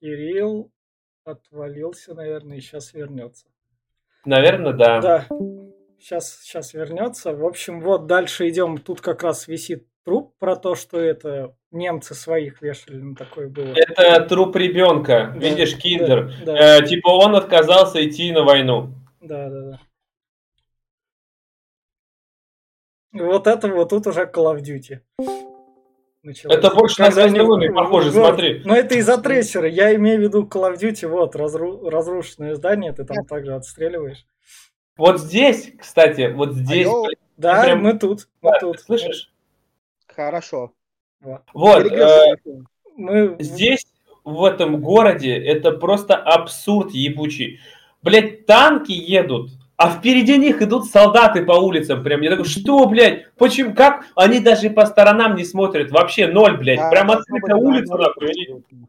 [SPEAKER 1] Кирилл отвалился, наверное, и сейчас вернется.
[SPEAKER 3] Наверное, да.
[SPEAKER 1] Да, сейчас, сейчас вернется. В общем, вот дальше идем. Тут как раз висит труп про то, что это немцы своих вешали, ну такое было.
[SPEAKER 3] Это труп ребенка,
[SPEAKER 1] Да,
[SPEAKER 3] видишь, киндер.
[SPEAKER 1] Да, да,
[SPEAKER 3] Э, типа он отказался идти на войну.
[SPEAKER 1] да, да, да. Вот это вот тут уже Call of Duty. Началось.
[SPEAKER 3] Это больше на
[SPEAKER 1] Когда
[SPEAKER 3] «Звездные
[SPEAKER 1] они-
[SPEAKER 3] войны» похоже,
[SPEAKER 1] вот.
[SPEAKER 3] смотри.
[SPEAKER 1] Но это из-за трейсера. Я имею в виду Call of Duty, вот, разру- разрушенное здание, ты там также отстреливаешь.
[SPEAKER 3] Вот здесь, кстати, вот здесь,
[SPEAKER 2] Алло,
[SPEAKER 1] Да,
[SPEAKER 3] прям-
[SPEAKER 1] мы тут, мы
[SPEAKER 3] да,
[SPEAKER 1] тут.
[SPEAKER 3] слышишь?
[SPEAKER 2] хорошо.
[SPEAKER 3] Вот, э.
[SPEAKER 1] Мы...
[SPEAKER 3] здесь, в этом городе, это просто абсурд ебучий. Блять, танки едут, а впереди них идут солдаты по улицам. Прям я такой, что, блядь, почему, как? Они даже по сторонам не смотрят, вообще ноль, блядь.
[SPEAKER 2] Да,
[SPEAKER 3] Прям открытая улица,
[SPEAKER 2] наоборот
[SPEAKER 3] нахуй.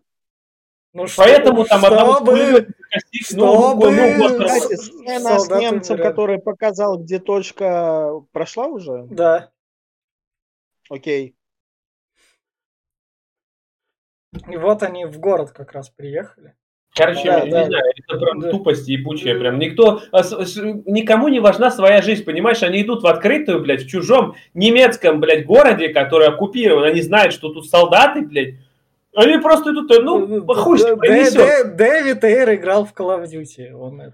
[SPEAKER 1] Ну, что-
[SPEAKER 3] Поэтому там одного
[SPEAKER 1] чтобы-
[SPEAKER 3] ну,
[SPEAKER 1] чтобы-
[SPEAKER 3] ну,
[SPEAKER 2] Кстати,
[SPEAKER 1] С-
[SPEAKER 2] сцена с немцем, который показал, где точка прошла уже?
[SPEAKER 1] Да.
[SPEAKER 2] Окей.
[SPEAKER 1] И вот они в город как раз приехали.
[SPEAKER 3] Короче,
[SPEAKER 1] Да,
[SPEAKER 3] не
[SPEAKER 1] да.
[SPEAKER 3] знаю, это прям
[SPEAKER 1] Да.
[SPEAKER 3] тупость ебучая, прям никто, а, никому не важна своя жизнь, понимаешь, они идут в открытую, блядь, в чужом немецком, блядь, городе, который оккупирован, они знают, что тут солдаты, блядь, они просто идут, ну, хуй
[SPEAKER 1] Д-
[SPEAKER 3] что.
[SPEAKER 1] Д- Дэвид Эйр играл в Call of Duty. Он это.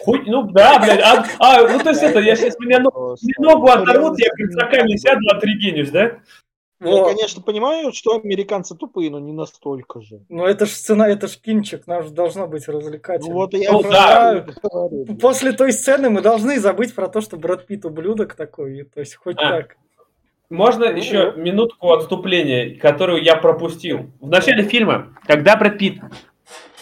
[SPEAKER 3] Хуй, ну да, блядь, а, а, ну то есть это, я сейчас меня ногу,
[SPEAKER 2] Просто.
[SPEAKER 3] ногу оторвут, я заками сяду, отрегенюсь, да?
[SPEAKER 2] Я, конечно, понимаю, что американцы тупые, но не настолько же.
[SPEAKER 1] Ну это ж сцена, это ж кинчик, нам же должно быть развлекательно.
[SPEAKER 2] Ну вот я
[SPEAKER 3] Ну
[SPEAKER 2] про
[SPEAKER 3] да.
[SPEAKER 1] После той сцены мы должны забыть про то, что Брэд Питт ублюдок такой, то есть хоть
[SPEAKER 3] А.
[SPEAKER 1] так.
[SPEAKER 3] Можно
[SPEAKER 1] Ну,
[SPEAKER 3] еще минутку отступления, которую я пропустил. В начале фильма, когда Брэд Питт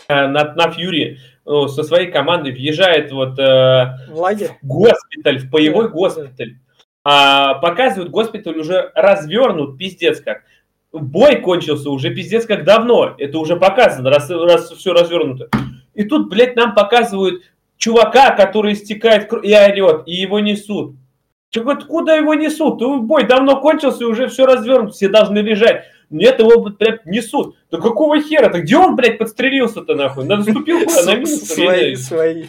[SPEAKER 3] э, на, на Фьюри ну, со своей командой въезжает вот э,
[SPEAKER 1] В лагерь.
[SPEAKER 3] в госпиталь, в боевой
[SPEAKER 1] Да,
[SPEAKER 3] госпиталь, а показывают госпиталь уже развернут, пиздец как. Бой кончился уже пиздец как давно. Это уже показано, раз, раз все развернуто. И тут, блядь, нам показывают чувака, который истекает кровь и орет, и его несут. Чё, говорит, куда его несут? Бой давно кончился, и уже все развернуто, все должны лежать. Нет, его, блядь, несут. Да какого хера? Так где он, блядь, подстрелился-то нахуй? Наступил куда? На минус?
[SPEAKER 1] Свои, свои.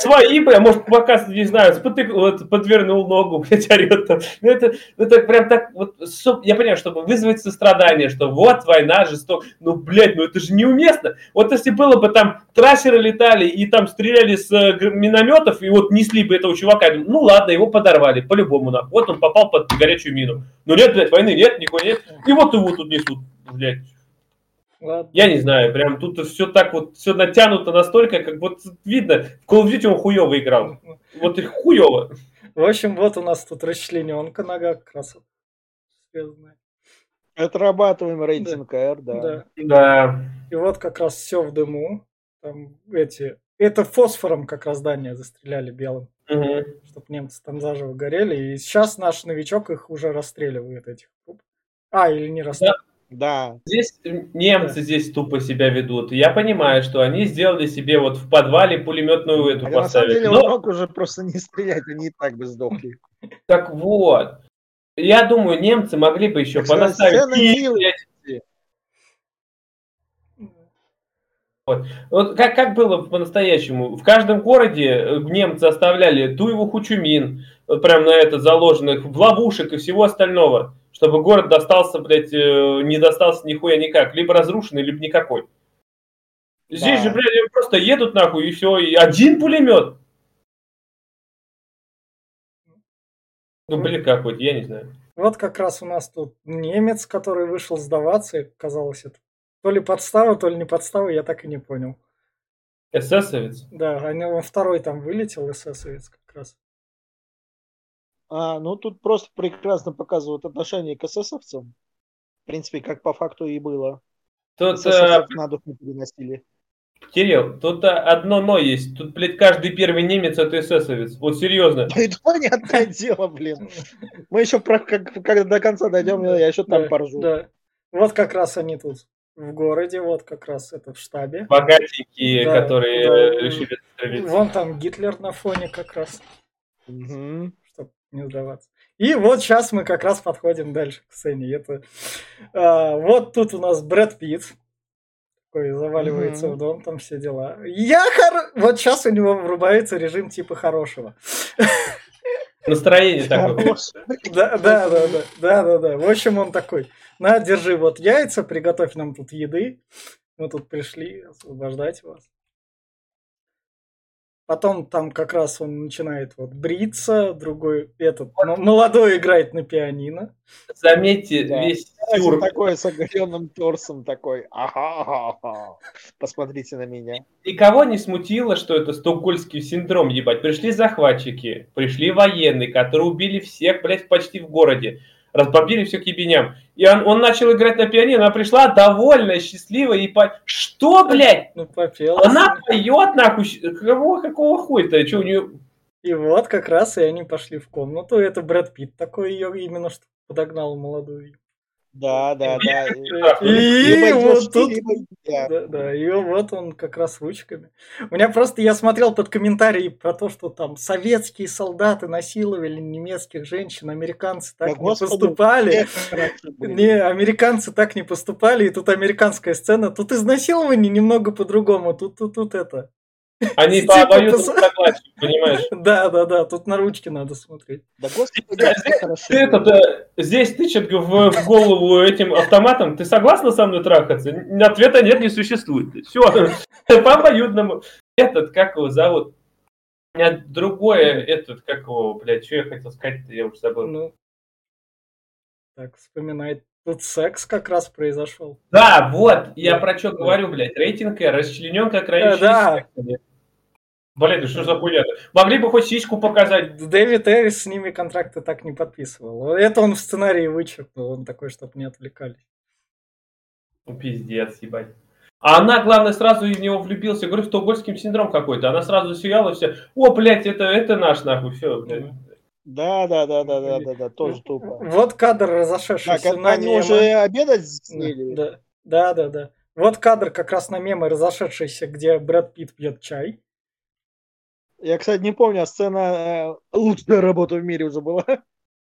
[SPEAKER 3] Свои, бля, может, пока, не знаю, спотык, вот, подвернул ногу, блядь, орет там. Ну, это, это прям так, вот, я понимаю, чтобы вызвать сострадание, что вот война, жесток, ну, блядь, ну это же неуместно. Вот если было бы там, трассеры летали и там стреляли с э, минометов, и вот несли бы этого чувака, ну ладно, его подорвали, по-любому, нахуй. Вот он попал под горячую мину. Ну нет, блядь, войны нет, нихуя нет, и вот его тут несут, блядь.
[SPEAKER 1] Ладно.
[SPEAKER 3] Я не знаю, прям тут все так вот, все натянуто настолько, как вот видно, в Call of Duty он хуево играл. Вот и хуево.
[SPEAKER 1] В общем, вот у нас тут расчлененка нога как раз.
[SPEAKER 2] Отрабатываем рейтинг R, да.
[SPEAKER 1] Да.
[SPEAKER 3] Да.
[SPEAKER 1] И вот как раз все в дыму. Там эти... Это фосфором как раз здание застреляли белым,
[SPEAKER 3] Мгм.
[SPEAKER 1] чтобы немцы там заживо горели. И сейчас наш новичок их уже расстреливает, этих. А, или не расстреливает.
[SPEAKER 2] Да.
[SPEAKER 3] Здесь немцы здесь тупо себя ведут. Я понимаю, что они сделали себе вот в подвале пулеметную эту
[SPEAKER 2] Хотя на самом
[SPEAKER 3] поставили.
[SPEAKER 2] деле
[SPEAKER 3] Но-
[SPEAKER 2] мог уже просто не стрелять, они и так бы сдохли.
[SPEAKER 3] Так вот. Я думаю, немцы могли бы еще понаставить. блядь, Вот как, как было по-настоящему? В каждом городе э, немцы оставляли туеву хучумин, вот прям на это заложенных, в ловушек и всего остального, чтобы город достался, блядь, э, не достался нихуя никак, либо разрушенный, либо никакой. Здесь
[SPEAKER 2] Да.
[SPEAKER 3] же, блядь, просто едут нахуй и все, и один пулемет. Ну, блин, какой-то, я не знаю.
[SPEAKER 1] Вот как раз у нас тут немец, который вышел сдаваться, и казалось это то ли подстава, то ли не подстава, я так и не понял.
[SPEAKER 3] Эсэсовец.
[SPEAKER 1] Да, они, он второй там вылетел, эсэсовец как раз.
[SPEAKER 2] А, ну тут просто прекрасно показывают отношение к эсэсовцам. В принципе, как по факту и было.
[SPEAKER 3] Тут,
[SPEAKER 2] Эсэсовцев на дух не переносили.
[SPEAKER 3] Кирилл, тут э, одно но есть. Тут, блядь, каждый первый немец это эсэсовец. Вот серьезно.
[SPEAKER 2] Да это понятное дело, блин. Мы еще про, как, когда до конца дойдем, я еще там
[SPEAKER 1] Да,
[SPEAKER 2] поржу.
[SPEAKER 1] Да. Вот как раз они тут в городе, вот как раз это в штабе.
[SPEAKER 3] Богатенькие,
[SPEAKER 1] Да,
[SPEAKER 3] которые
[SPEAKER 1] да.
[SPEAKER 3] решили.
[SPEAKER 1] Вон там Гитлер на фоне как раз,
[SPEAKER 2] Мгм.
[SPEAKER 1] Не сдаваться. И вот сейчас мы как раз подходим дальше к сцене. Это, а, вот тут у нас Брэд Питт. Такой заваливается
[SPEAKER 2] Мгм.
[SPEAKER 1] в дом, там все дела. Я хор... Вот сейчас у него врубается режим типа хорошего.
[SPEAKER 3] Настроение такое.
[SPEAKER 1] Да, да, да, да, да, да, да. В общем, он такой, на, держи вот яйца, приготовь нам тут еды. Мы тут пришли освобождать вас. Потом там как раз он начинает вот бриться, другой этот м- молодой играет на пианино.
[SPEAKER 3] Заметьте,
[SPEAKER 2] Да.
[SPEAKER 3] весь
[SPEAKER 2] Знаете,
[SPEAKER 3] сюр.
[SPEAKER 2] такой с оголенным торсом такой. Ага, ага, ага. Посмотрите на меня.
[SPEAKER 3] Никого не смутило, что это стокгольмский синдром, ебать. Пришли захватчики, пришли военные, которые убили всех, блядь, почти в городе. Разбомбили все к ебеням. И он, он начал играть на пианино, она пришла довольная, счастливая и по... Что, блядь?
[SPEAKER 1] Ну, попел.
[SPEAKER 3] Она поет, нахуй. щ- Кого, какого хуя-то? Что у нее...
[SPEAKER 1] И вот как раз и они пошли в комнату. Это Брэд Питт такой ее именно что подогнал молодую.
[SPEAKER 2] Да, да, да.
[SPEAKER 3] И-
[SPEAKER 1] И
[SPEAKER 2] идешь
[SPEAKER 1] вот тут. Да, да, и вот он как раз ручками. У меня просто, я смотрел под комментарии про то, что там советские солдаты насиловали немецких женщин, американцы так
[SPEAKER 2] Да,
[SPEAKER 1] не
[SPEAKER 2] господи,
[SPEAKER 1] поступали. Не, американцы так не поступали, и тут американская сцена. Тут изнасилование немного по-другому, тут, тут, тут это.
[SPEAKER 3] Они
[SPEAKER 1] Типа
[SPEAKER 3] по обоюдному согласию, понимаешь?
[SPEAKER 1] Да, да, да, тут на ручки надо смотреть.
[SPEAKER 2] Да господи,
[SPEAKER 3] Ты этот, э, здесь тычет в, в голову этим автоматом. Ты согласна со мной трахаться? Ответа нет, не существует. Все, по обоюдному. Этот, как его зовут? У меня другое, этот, как его, блядь, что я хотел сказать-то, я уже забыл.
[SPEAKER 1] Ну, так, вспоминает. Тут секс как раз произошел.
[SPEAKER 3] Да, вот, я
[SPEAKER 1] Да,
[SPEAKER 3] про что
[SPEAKER 1] да.
[SPEAKER 3] говорю, блядь. Рейтинг R расчленен как раньше.
[SPEAKER 1] да.
[SPEAKER 3] Блядь, да что за хуйня Могли бы хоть сиську показать.
[SPEAKER 1] Дэвид Эрис с ними контракты так не подписывал. Это он в сценарии вычеркнул, он такой, чтобы не отвлекались.
[SPEAKER 3] Ну, пиздец, ебать. А она, главное, сразу в него влюбился. Говорю, стокгольмский синдром какой-то. Она сразу сияла все. О, блядь, это, это наш, нахуй, все, блядь.
[SPEAKER 2] Да, да, да, да, да, да, да, тоже тупо.
[SPEAKER 1] Вот кадр
[SPEAKER 2] Так,
[SPEAKER 1] разошедшийся
[SPEAKER 2] это
[SPEAKER 1] на
[SPEAKER 2] они
[SPEAKER 1] мемы.
[SPEAKER 2] уже обедать сели?
[SPEAKER 1] Да, да, да, да. Вот кадр как раз на мемы разошедшийся, где Брэд Питт пьет чай.
[SPEAKER 2] Я, кстати, не помню, а сцена э, лучшая работа в мире уже была.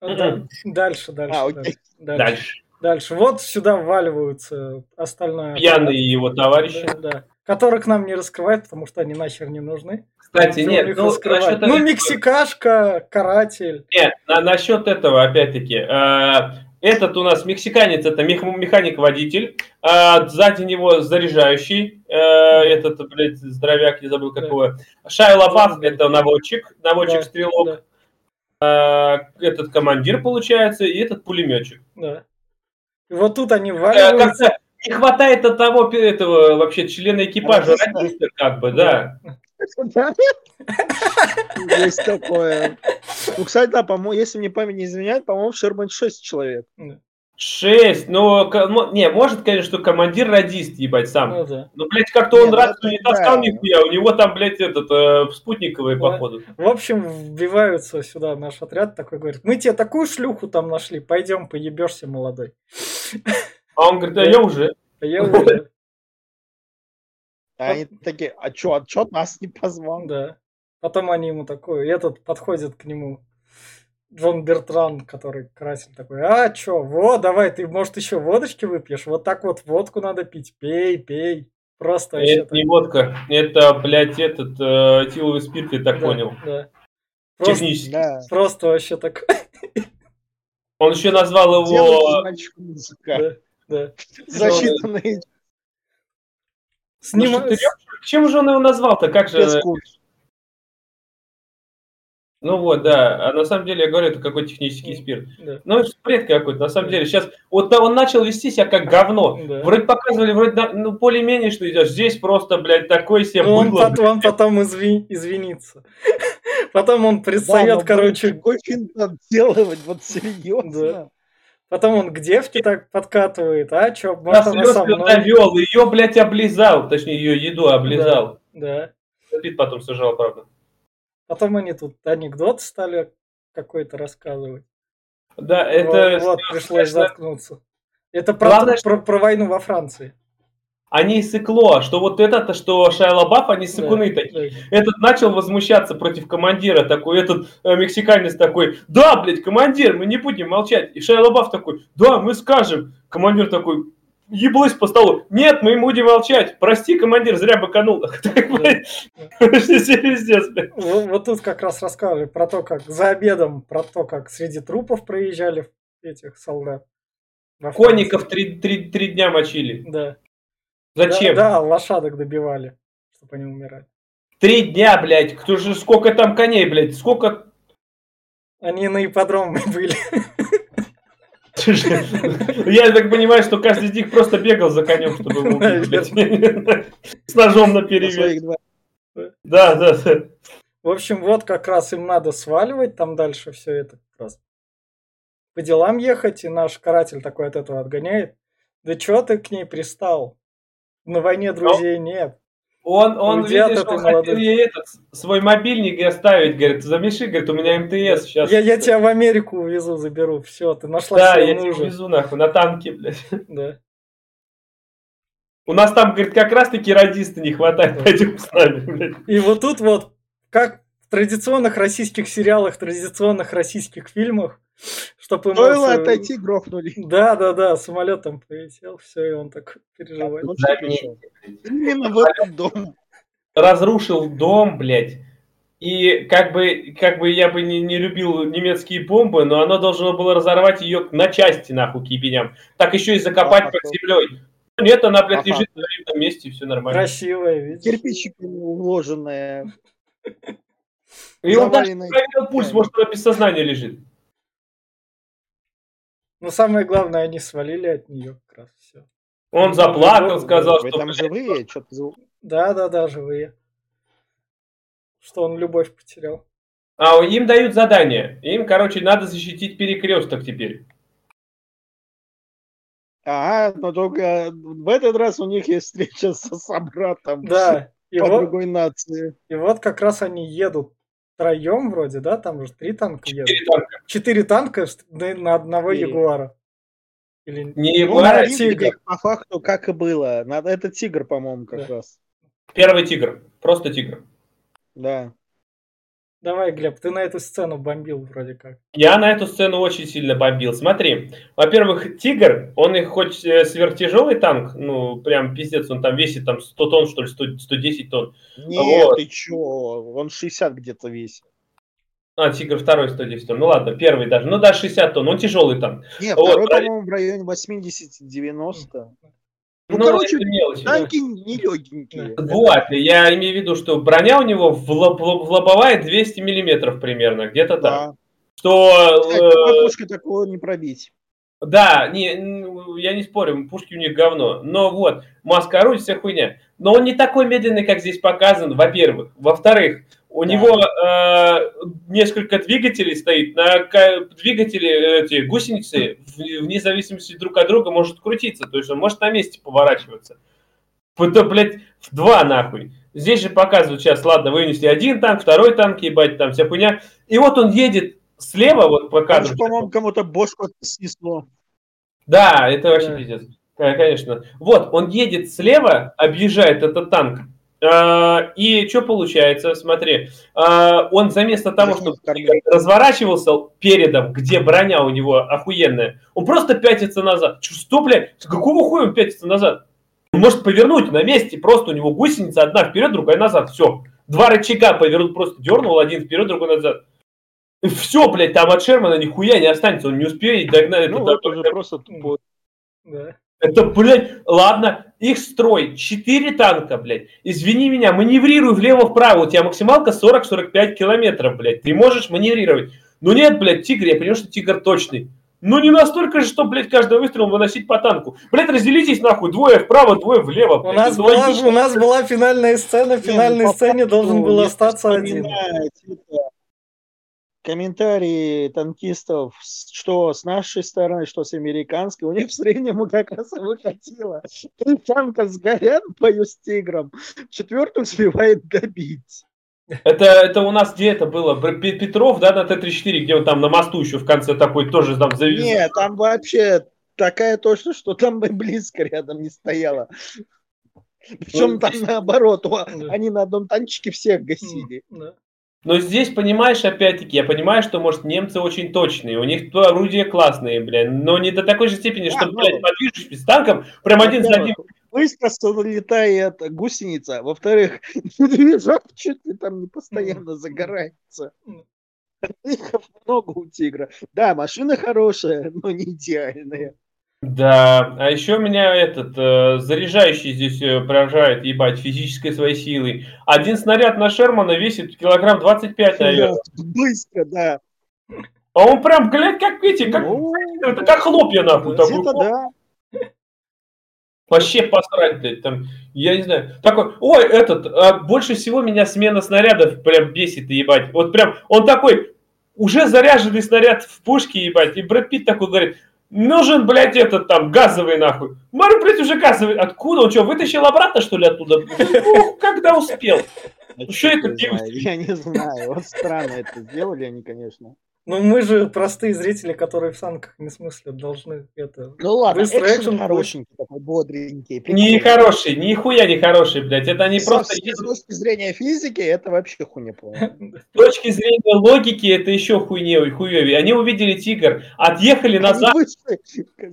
[SPEAKER 1] Да, Дальше, дальше,
[SPEAKER 2] А,
[SPEAKER 1] дальше, дальше.
[SPEAKER 3] Дальше.
[SPEAKER 1] Дальше. Вот сюда вваливаются остальное.
[SPEAKER 3] Пьяные его товарищи.
[SPEAKER 1] Да, да. Которых нам не раскрывают, потому что они нахер не нужны.
[SPEAKER 3] Кстати, нет, ну, насчет
[SPEAKER 1] ну мексикашка, каратель.
[SPEAKER 3] Нет, на- насчет этого, опять-таки, э, этот у нас мексиканец, это мех- механик-водитель, а сзади него заряжающий, э, этот, блядь, здоровяк, не забыл
[SPEAKER 1] Да.
[SPEAKER 3] какого. Шай Лабаф,
[SPEAKER 1] Да.
[SPEAKER 3] это наводчик,
[SPEAKER 1] Да,
[SPEAKER 3] наводчик-стрелок,
[SPEAKER 1] Да,
[SPEAKER 3] э, этот командир, получается, и этот пулеметчик.
[SPEAKER 1] да. И вот тут они
[SPEAKER 3] Э,
[SPEAKER 1] вваливаются.
[SPEAKER 3] как-то не хватает одного пи- этого вообще члена экипажа,
[SPEAKER 2] Радиста.
[SPEAKER 3] как бы, да.
[SPEAKER 2] Есть такое. Ну, кстати, да, по-моему, если мне память не изменяет, по-моему, в Шермане 6 человек.
[SPEAKER 3] Шесть, ну, ко- мо- не, может, конечно, что командир радист, ебать, сам.
[SPEAKER 1] Ну да.
[SPEAKER 3] Ну, блядь, как-то он
[SPEAKER 2] ну
[SPEAKER 3] рацию не таскал
[SPEAKER 2] да.
[SPEAKER 3] нихуя, у него там, блядь, этот, э, спутниковый,
[SPEAKER 1] Да.
[SPEAKER 3] походу.
[SPEAKER 1] В общем, вбиваются сюда наш отряд, такой говорит, мы тебе такую шлюху там нашли, пойдем поебешься, молодой.
[SPEAKER 3] А он говорит, а я уже.
[SPEAKER 1] А я уже,
[SPEAKER 2] А Они такие, а чё, а чё нас не позвал?
[SPEAKER 1] да. Потом они ему такой, этот подходит к нему, Джон Бертран, который красил такой, а чё, вот, давай, ты, может, еще водочки выпьешь? Вот так вот водку надо пить, пей, пей. Просто вообще
[SPEAKER 3] Это не водка, это, блядь, этот, э, этиловый спирт, я так
[SPEAKER 1] Да,
[SPEAKER 3] понял.
[SPEAKER 1] Да. Просто,
[SPEAKER 3] Технически.
[SPEAKER 2] Да.
[SPEAKER 1] просто вообще так.
[SPEAKER 3] Он еще назвал его...
[SPEAKER 1] Да, да.
[SPEAKER 2] Засчитанный
[SPEAKER 1] С ним-
[SPEAKER 3] Ну? Чем же он его назвал-то? Как же... Ну вот, да. А на самом деле, я говорю, это какой технический спирт.
[SPEAKER 1] Да,
[SPEAKER 3] Ну, это бред какой-то, на самом деле. Сейчас, вот он начал вести себя как говно.
[SPEAKER 1] да.
[SPEAKER 3] Вроде показывали, вроде, да, ну, более-менее, что идешь. Здесь просто, блядь, такой себе
[SPEAKER 1] Ну, он,
[SPEAKER 3] быдло,
[SPEAKER 1] пот- он потом изви- извинится. Потом он предстает, короче,
[SPEAKER 2] Какой фильм делать, вот серьезно.
[SPEAKER 1] Потом он к девке так подкатывает, а чё, может она со мной?
[SPEAKER 3] довел, ее, блядь, облизал. Точнее, ее еду облизал.
[SPEAKER 1] Да.
[SPEAKER 3] Пит потом сажал, правда.
[SPEAKER 1] Потом они тут анекдот стали какой-то рассказывать.
[SPEAKER 3] Да,
[SPEAKER 1] Вот-
[SPEAKER 3] это...
[SPEAKER 1] вот, пришлось
[SPEAKER 3] конечно,
[SPEAKER 1] заткнуться. Это про,
[SPEAKER 3] Главное,
[SPEAKER 1] про, про войну во Франции.
[SPEAKER 3] Они сыкло, что вот это-то, что Шайа Лабаф, они сыкуны
[SPEAKER 1] Да,
[SPEAKER 3] такие.
[SPEAKER 1] да.
[SPEAKER 3] Этот начал возмущаться против командира такой, этот э, мексиканец такой, да, блядь, командир, мы не будем молчать. И Шайа Лабаф такой, да, мы скажем. Командир такой, еблось по столу. Нет, мы будем молчать. Прости, командир, зря быканул.
[SPEAKER 1] Вот тут как раз рассказывали про то, как за обедом, про то, как среди трупов проезжали этих солдат.
[SPEAKER 3] Конников три, три, три дня мочили.
[SPEAKER 1] Да.
[SPEAKER 3] Зачем?
[SPEAKER 1] Да, да, лошадок добивали, чтобы они умирали.
[SPEAKER 3] Три дня, блядь. Кто же, сколько там коней, блядь? Сколько...
[SPEAKER 1] Они на ипподроме были.
[SPEAKER 3] Я так понимаю, что каждый из них просто бегал за конем, чтобы его убить. С ножом на перевес. Да, да, да.
[SPEAKER 1] В общем, вот как раз им надо сваливать там дальше все это как раз. По делам ехать, и наш каратель такой от этого отгоняет. Да чё ты к ней пристал? На войне друзей нет.
[SPEAKER 3] Он, он, Уйди видишь, он хотел ей этот, свой мобильник оставить, говорит, замеши, говорит, у меня МТС сейчас.
[SPEAKER 1] Я, я тебя в Америку увезу, заберу, все, ты нашла
[SPEAKER 3] Да, я мужа. тебя увезу нахуй, на танке, блядь.
[SPEAKER 1] Да.
[SPEAKER 3] У нас там, говорит, как раз-таки радиста не хватает, пойдем с нами, блядь.
[SPEAKER 1] И вот тут вот, как в традиционных российских сериалах, традиционных российских фильмах, чтобы
[SPEAKER 2] ему... Стоило отойти, грохнули.
[SPEAKER 1] Да, да, да, самолетом полетел, все, и он так переживает.
[SPEAKER 2] Именно в этот дом.
[SPEAKER 3] Разрушил дом, блядь. И как бы, как бы я бы не, не любил немецкие бомбы, но оно должно было разорвать ее на части, нахуй, кибеням. Так еще и закопать а, под землей. Нет, она, блядь, ага. лежит на видном месте, все нормально.
[SPEAKER 1] Красивая, видишь?
[SPEAKER 2] Кирпичиками уложенная.
[SPEAKER 3] И он даже проверил пульс, может, она без сознания лежит.
[SPEAKER 1] Но самое главное, они свалили от нее как раз все.
[SPEAKER 3] Он заплакал, сказал,
[SPEAKER 2] что... там живые? Что-то...
[SPEAKER 1] Да, да, да, живые. Что он любовь потерял.
[SPEAKER 3] А им дают задание. Им, короче, надо защитить перекресток теперь.
[SPEAKER 2] Ага, но только в этот раз у них есть встреча со собратом.
[SPEAKER 1] Да.
[SPEAKER 2] И по вот, другой нации.
[SPEAKER 1] И вот как раз они едут втроем вроде, да? Там же три танка
[SPEAKER 3] Четыре едут. танка.
[SPEAKER 1] Четыре танка на одного
[SPEAKER 2] Четыре.
[SPEAKER 1] Ягуара.
[SPEAKER 3] Или... Не ну, Ягуар,
[SPEAKER 2] а тигр. По факту, как и было. Это тигр, по-моему, как да. раз.
[SPEAKER 3] Первый тигр. Просто тигр.
[SPEAKER 2] Да.
[SPEAKER 1] Давай, Глеб, ты на эту сцену бомбил вроде как.
[SPEAKER 3] Я на эту сцену очень сильно бомбил. Смотри, во-первых, Тигр, он и хоть э, сверхтяжелый танк, ну, прям пиздец, он там весит там 100 тонн, что ли, 100, 110 тонн.
[SPEAKER 2] Нет, вот. ты чё, он 60 где-то весит.
[SPEAKER 3] А, Тигр второй 110 тонн. Ну ладно, первый даже. Ну да, 60 тонн. Он тяжелый танк.
[SPEAKER 2] Нет, вот, второй, по-моему, в районе 80-90. Ну, ну короче, мелочи, танки да. не легенькие.
[SPEAKER 3] Вот, я имею в виду, что броня у него в, лоб, в лобовая 200 миллиметров примерно, где-то да. так. Что...
[SPEAKER 2] Э, пушкой такого не пробить.
[SPEAKER 3] Да, не, я не спорю, пушки у них говно. Но вот, маска орудия, вся хуйня. Но он не такой медленный, как здесь показан, во-первых. Во-вторых, у да. него э, несколько двигателей стоит. На двигатели эти гусеницы вне зависимости друг от друга может крутиться. То есть он может на месте поворачиваться. Это, блядь, в два нахуй. Здесь же показывают сейчас, ладно, вынесли один танк, второй танк, ебать, там вся хуйня. И вот он едет слева, вот показывают.
[SPEAKER 2] по-моему, кому-то бошку снесло.
[SPEAKER 3] Да, это вообще пиздец. Конечно. Вот, он едет слева, объезжает этот танк, и что получается? Смотри, а, он вместо того, чтобы разворачивался передом, где броня у него охуенная, он просто пятится назад. Что, блядь, с какого хуя он пятится назад? Он может повернуть на месте, просто у него гусеница одна вперед, другая назад, все. Два рычага повернул, просто дернул, один вперед, другой назад. Все, блядь, там от Шермана нихуя не останется, он не успеет догнать.
[SPEAKER 2] Ну, это уже просто.
[SPEAKER 3] Да. Это, блядь, ладно, их строй, 4 танка, блядь. Извини меня, маневрируй влево-вправо, у тебя максималка 40-45 километров, блядь. Ты можешь маневрировать. Ну нет, блядь, тигр, я понимаю, что тигр точный. Ну не настолько же, что, блядь, каждый выстрел выносить по танку. Блядь, разделитесь нахуй, двое вправо, двое влево.
[SPEAKER 1] Блядь. У нас, была, у нас была финальная сцена, в финальной ну, сцене должен был остаться один
[SPEAKER 2] комментарии танкистов, что с нашей стороны, что с американской, у них в среднем как раз и выходило. Три танка сгорят в бою с тигром, четвертый успевает добить.
[SPEAKER 3] Это, это у нас где это было? Петров, да, на Т-34, где он там на мосту еще в конце такой тоже там
[SPEAKER 2] завис. Нет, там вообще такая точно, что там бы близко рядом не стояла. Причем ну, там наоборот, они на одном танчике всех гасили.
[SPEAKER 3] Но здесь, понимаешь, опять-таки, я понимаю, что, может, немцы очень точные, у них орудия классные, блядь, но не до такой же степени, что, блядь,
[SPEAKER 2] ну,
[SPEAKER 3] подвижешь с танком, прям один за один.
[SPEAKER 2] Быстро летает гусеница. Во-вторых, движок чуть ли там не постоянно загорается. Их много у тигра. Да, машина хорошая, но не идеальная.
[SPEAKER 3] Да, а еще меня этот э, заряжающий здесь э, поражает, ебать, физической своей силой. Один снаряд на Шермана весит килограмм 25, наверное.
[SPEAKER 2] Быстро, да.
[SPEAKER 3] А он прям, глядь, как эти, как,
[SPEAKER 2] Ну,
[SPEAKER 3] это как хлопья, нахуй. такой,
[SPEAKER 2] да.
[SPEAKER 3] Вообще посрать, блядь, там, я не знаю. Такой, ой, этот, а, больше всего меня смена снарядов прям бесит, ебать. Вот прям, он такой, уже заряженный снаряд в пушке, ебать, и Брэд Питт такой говорит, нужен, блядь, этот там, газовый, нахуй. Марю, блядь, уже газовый. Откуда? Он что, вытащил обратно, что ли, оттуда? Ну, когда успел?
[SPEAKER 2] А
[SPEAKER 3] Что это делать?
[SPEAKER 2] Я не знаю. Вот странно это сделали они, конечно.
[SPEAKER 1] Ну, мы же простые зрители, которые в санках не смыслят, должны это...
[SPEAKER 2] Ну ладно,
[SPEAKER 1] Быстрый экшен
[SPEAKER 2] экшен хорошенький, такой бодренький.
[SPEAKER 3] Не хороший, нихуя не хороший, блядь. Это они
[SPEAKER 2] Со-
[SPEAKER 3] просто
[SPEAKER 2] С точки зрения физики, это вообще хуйня полная.
[SPEAKER 3] С точки зрения логики это еще хуйнее, хуевее. Они увидели тигр, отъехали назад,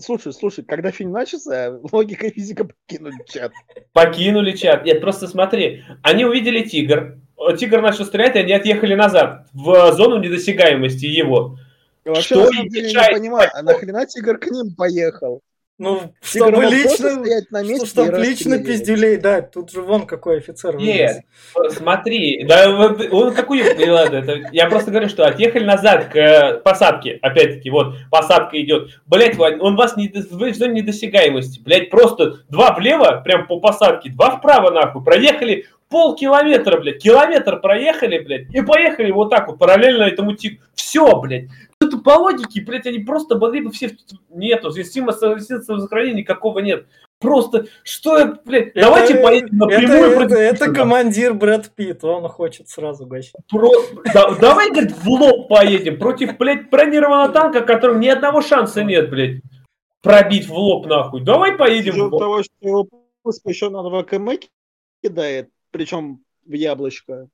[SPEAKER 2] Слушай, слушай, когда фильм начался, логика и физика покинули чат.
[SPEAKER 3] покинули чат. Нет, просто смотри, они увидели тигр, тигр начал стрелять, и они отъехали назад, в зону недосягаемости его.
[SPEAKER 2] И вообще,
[SPEAKER 3] Что
[SPEAKER 2] на самом деле, не понимаю, а нахрена тигр к ним поехал?
[SPEAKER 1] Ну, чтобы лично...
[SPEAKER 2] на месте
[SPEAKER 1] Чтобы
[SPEAKER 2] и
[SPEAKER 1] лично пиздюлей дать. Тут же вон какой офицер
[SPEAKER 3] Нет,
[SPEAKER 1] вылез.
[SPEAKER 3] смотри, да вот он какую, не ладно, это, я просто говорю, что отъехали назад к э, посадке, опять-таки, вот, посадка идет, блять, он вас не, вы в зоне недосягаемости, блять, просто два влево, прям по посадке, два вправо, нахуй, проехали полкилометра, блядь, километр проехали, блядь, и поехали вот так вот, параллельно этому тигру, все, блядь, по логике, блядь, они просто могли бы все... Нету, здесь самосохранения никакого нет. Просто, что это, блядь,
[SPEAKER 1] Это-
[SPEAKER 3] давайте поедем
[SPEAKER 1] Это,
[SPEAKER 3] напрямую
[SPEAKER 1] это,
[SPEAKER 3] против
[SPEAKER 1] это
[SPEAKER 3] тигра.
[SPEAKER 1] командир Брэд Питт, он хочет сразу гасить.
[SPEAKER 3] Про... Да- давай, говорит, в лоб поедем против, блядь, бронированного танка, которого ни одного шанса нет, блядь, пробить в лоб, нахуй. Давай поедем в
[SPEAKER 2] Из-за
[SPEAKER 3] лоб.
[SPEAKER 2] того, что его еще на 2 км кидает, причем в яблочко.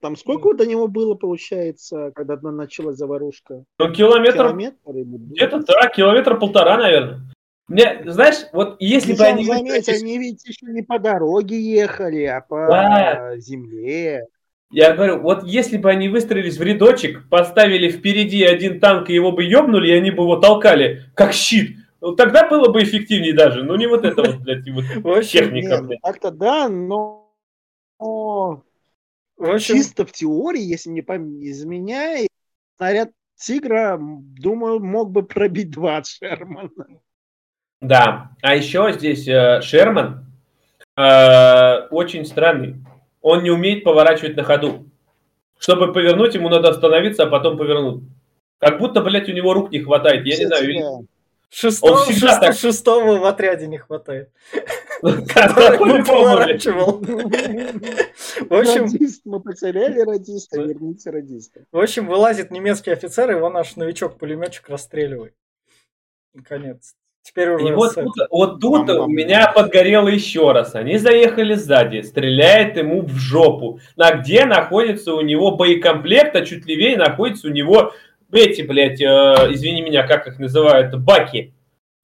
[SPEAKER 2] Там сколько до него было, получается, когда началась заварушка?
[SPEAKER 3] Ну, километр,
[SPEAKER 2] Километр
[SPEAKER 3] где-то, да, километр полтора, наверное. Мне, знаешь, вот если бы они...
[SPEAKER 2] заметь, они ведь еще не по дороге ехали, а по
[SPEAKER 3] Да.
[SPEAKER 2] земле.
[SPEAKER 3] Я говорю, вот если бы они выстроились в рядочек, поставили впереди один танк, и его бы ёбнули, и они бы его толкали, как щит, ну, тогда было бы эффективнее даже. Ну, не вот это вот, блядь, вот техника,
[SPEAKER 2] так-то да, но
[SPEAKER 1] в общем,
[SPEAKER 2] чисто в теории, если не память не изменяет, снаряд Тигра, думаю, мог бы пробить два от Шермана.
[SPEAKER 3] Да, а еще здесь э, Шерман э, очень странный. Он не умеет поворачивать на ходу. Чтобы повернуть, ему надо остановиться, а потом повернуть. Как будто, блядь, у него рук не хватает. Я не
[SPEAKER 2] Кстати,
[SPEAKER 3] знаю.
[SPEAKER 2] да.
[SPEAKER 1] шестого,
[SPEAKER 3] он всегда
[SPEAKER 1] шесто-
[SPEAKER 3] так.
[SPEAKER 1] шестого в отряде не хватает.
[SPEAKER 3] Который блядь.
[SPEAKER 1] поворачивал. В общем,
[SPEAKER 2] Радист, мы потеряли радиста, верните радиста.
[SPEAKER 1] в общем, вылазит немецкий офицер, его наш новичок-пулеметчик расстреливает. Наконец. Теперь уже
[SPEAKER 3] И вот тут, вот тут у меня подгорело еще раз. Они заехали сзади, стреляет ему в жопу. На где находится у него боекомплект, а чуть левее находится у него эти, блядь, э, извини меня, как их называют, баки.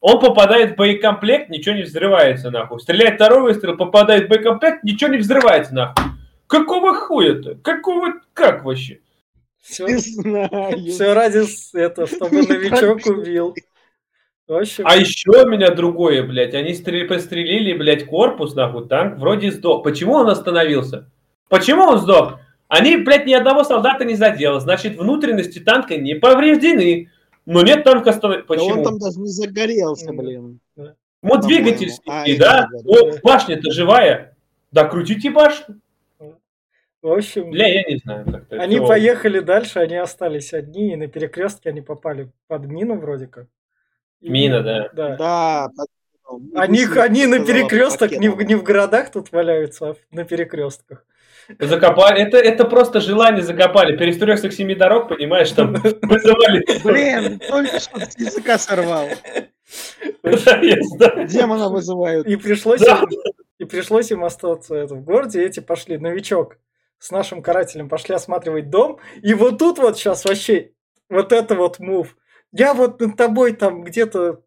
[SPEAKER 3] Он попадает в боекомплект, ничего не взрывается, нахуй. Стреляет второй выстрел, попадает в боекомплект, ничего не взрывается, нахуй. Какого хуя-то? Какого, как вообще?
[SPEAKER 1] Все,
[SPEAKER 2] Не знаю.
[SPEAKER 1] все ради этого, чтобы новичок убил. Общем,
[SPEAKER 3] А еще у меня другое, блядь. Они стрел- пострелили, блядь, корпус, нахуй, танк вроде сдох. Почему он остановился? Почему он сдох? Они, блядь, ни одного солдата не задело. Значит, внутренности танка не повреждены. Но нет танка.
[SPEAKER 2] Да
[SPEAKER 3] Почему?
[SPEAKER 2] он там даже не загорелся, блин.
[SPEAKER 3] Вот
[SPEAKER 2] по-моему.
[SPEAKER 3] двигатель
[SPEAKER 2] А,
[SPEAKER 3] снесли,
[SPEAKER 2] это
[SPEAKER 3] да?
[SPEAKER 2] да.
[SPEAKER 3] Вот башня-то живая. Да крутите башню.
[SPEAKER 1] в общем,
[SPEAKER 3] Бля, я не знаю. как-то
[SPEAKER 1] они
[SPEAKER 3] всё.
[SPEAKER 1] поехали дальше, они остались одни, и на перекрестке они попали под мину вроде как. И-
[SPEAKER 3] Мина, да.
[SPEAKER 1] Да.
[SPEAKER 2] Да. потом.
[SPEAKER 1] Они, они на перекресток не, в- не в городах тут валяются, а на перекрестках.
[SPEAKER 3] Закопали. Это, это просто желание закопали. Перестрелся к семи дорог, понимаешь, там вызывали.
[SPEAKER 2] Блин, только что с языка сорвал. Демона вызывают.
[SPEAKER 1] И пришлось,
[SPEAKER 3] Да.
[SPEAKER 1] им, и пришлось им остаться это, в городе, и эти пошли. Новичок с нашим карателем пошли осматривать дом, и вот тут вот сейчас вообще вот это вот мув. Я вот над тобой там где-то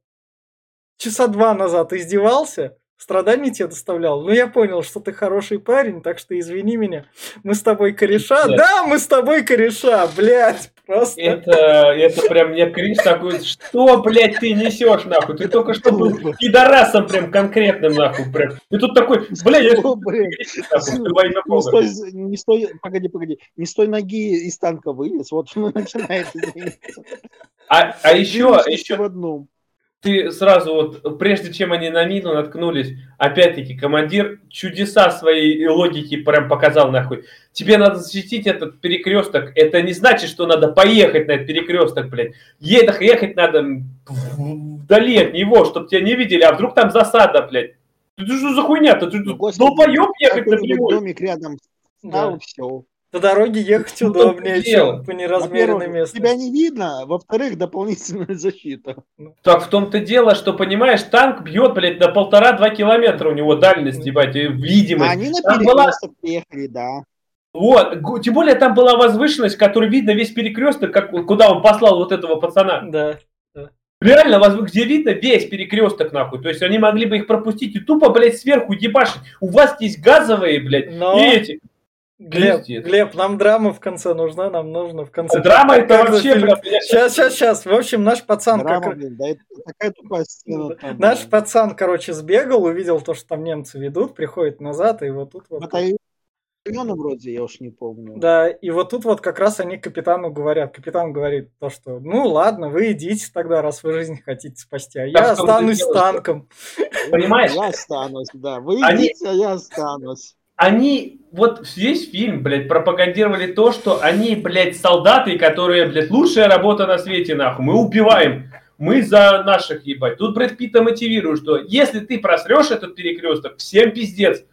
[SPEAKER 1] часа два назад издевался, страданий тебе доставлял. Но я понял, что ты хороший парень, так что извини меня. Мы с тобой кореша. Нет. Да, мы с тобой кореша, блядь. Просто.
[SPEAKER 3] Это, это прям мне кринж такой, что, блядь, ты несешь, нахуй? Ты только что был пидорасом прям конкретным, нахуй, прям. И тут такой, блядь, я...
[SPEAKER 2] Не стой, не стой, погоди, погоди, не стой ноги из танка вылез, вот он начинает
[SPEAKER 3] А, а еще, еще, в одном ты сразу вот, прежде чем они на мину наткнулись, опять-таки, командир чудеса своей логики прям показал нахуй. Тебе надо защитить этот перекресток. Это не значит, что надо поехать на этот перекресток, блядь. Ехать, ехать надо вдали от него, чтобы тебя не видели, а вдруг там засада, блядь. Ты что за хуйня? Ты, ну, долбоеб ехать напрямую.
[SPEAKER 2] Домик рядом. Да, все.
[SPEAKER 1] По дороге ехать ну, удобнее, чем по неразмеренной местности.
[SPEAKER 2] Тебя не видно, во-вторых, дополнительная защита.
[SPEAKER 3] Так в том-то дело, что, понимаешь, танк бьет, блядь, на полтора-два километра у него дальность, ебать, видимость.
[SPEAKER 2] Они на перекресток была... приехали, да.
[SPEAKER 3] Вот, тем более там была возвышенность, которая видно весь перекресток, как, куда он послал вот этого пацана.
[SPEAKER 1] Да.
[SPEAKER 3] Реально, где видно весь перекресток, нахуй. То есть они могли бы их пропустить и тупо, блядь, сверху ебашить. У вас есть газовые, блядь, Но... и эти.
[SPEAKER 1] Глеб, Глеб, нам драма в конце нужна, нам нужно в конце.
[SPEAKER 3] Драма это вообще,
[SPEAKER 1] блядь, Сейчас, сейчас, сейчас. В общем, наш пацан... Драма, как... блин, да, это такая тупая сцена. Там, наш блин. пацан, короче, сбегал, увидел то, что там немцы ведут, приходит назад, и вот тут вот...
[SPEAKER 2] Батальона вроде, я уж не помню.
[SPEAKER 1] Да, и вот тут вот как раз они капитану говорят. Капитан говорит то, что ну ладно, вы идите тогда, раз вы жизнь хотите спасти, а я останусь с танком.
[SPEAKER 3] Понимаешь?
[SPEAKER 2] Я останусь, да. Вы идите, а я останусь
[SPEAKER 3] они, вот весь фильм, блядь, пропагандировали то, что они, блядь, солдаты, которые, блядь, лучшая работа на свете, нахуй, мы убиваем, мы за наших, ебать. Тут Брэд Питта мотивирует, что если ты просрешь этот перекресток, всем пиздец.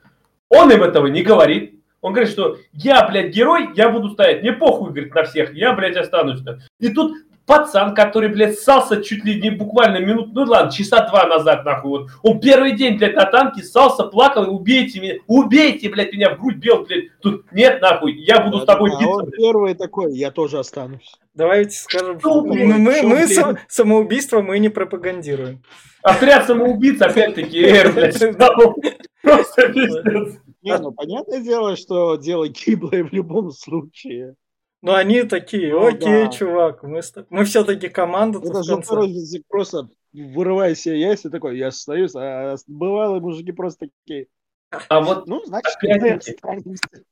[SPEAKER 3] Он им этого не говорит. Он говорит, что я, блядь, герой, я буду стоять, мне похуй, говорит, на всех, я, блядь, останусь. И тут пацан, который, блядь, ссался чуть ли не буквально минут, ну ладно, часа два назад, нахуй, вот. Он первый день, блядь, на танке ссался, плакал, убейте меня, убейте, блядь, меня в грудь бил, блядь. Тут нет, нахуй, я буду да, с тобой
[SPEAKER 2] да, биться. Он блядь. первый такой, я тоже останусь.
[SPEAKER 1] Давайте скажем, что, блядь, мы, мы, мы сам, самоубийство мы не пропагандируем.
[SPEAKER 3] Отряд самоубийц, опять-таки, эр, блядь,
[SPEAKER 2] просто пиздец. Не, ну понятное дело, что дело гиблое в любом случае.
[SPEAKER 1] Ну, они такие, ну, окей, да. чувак, мы, мы все-таки команда.
[SPEAKER 2] Это же просто вырывая себе яйца такой, я остаюсь, а бывало мужики просто такие.
[SPEAKER 3] А вот, ну, значит,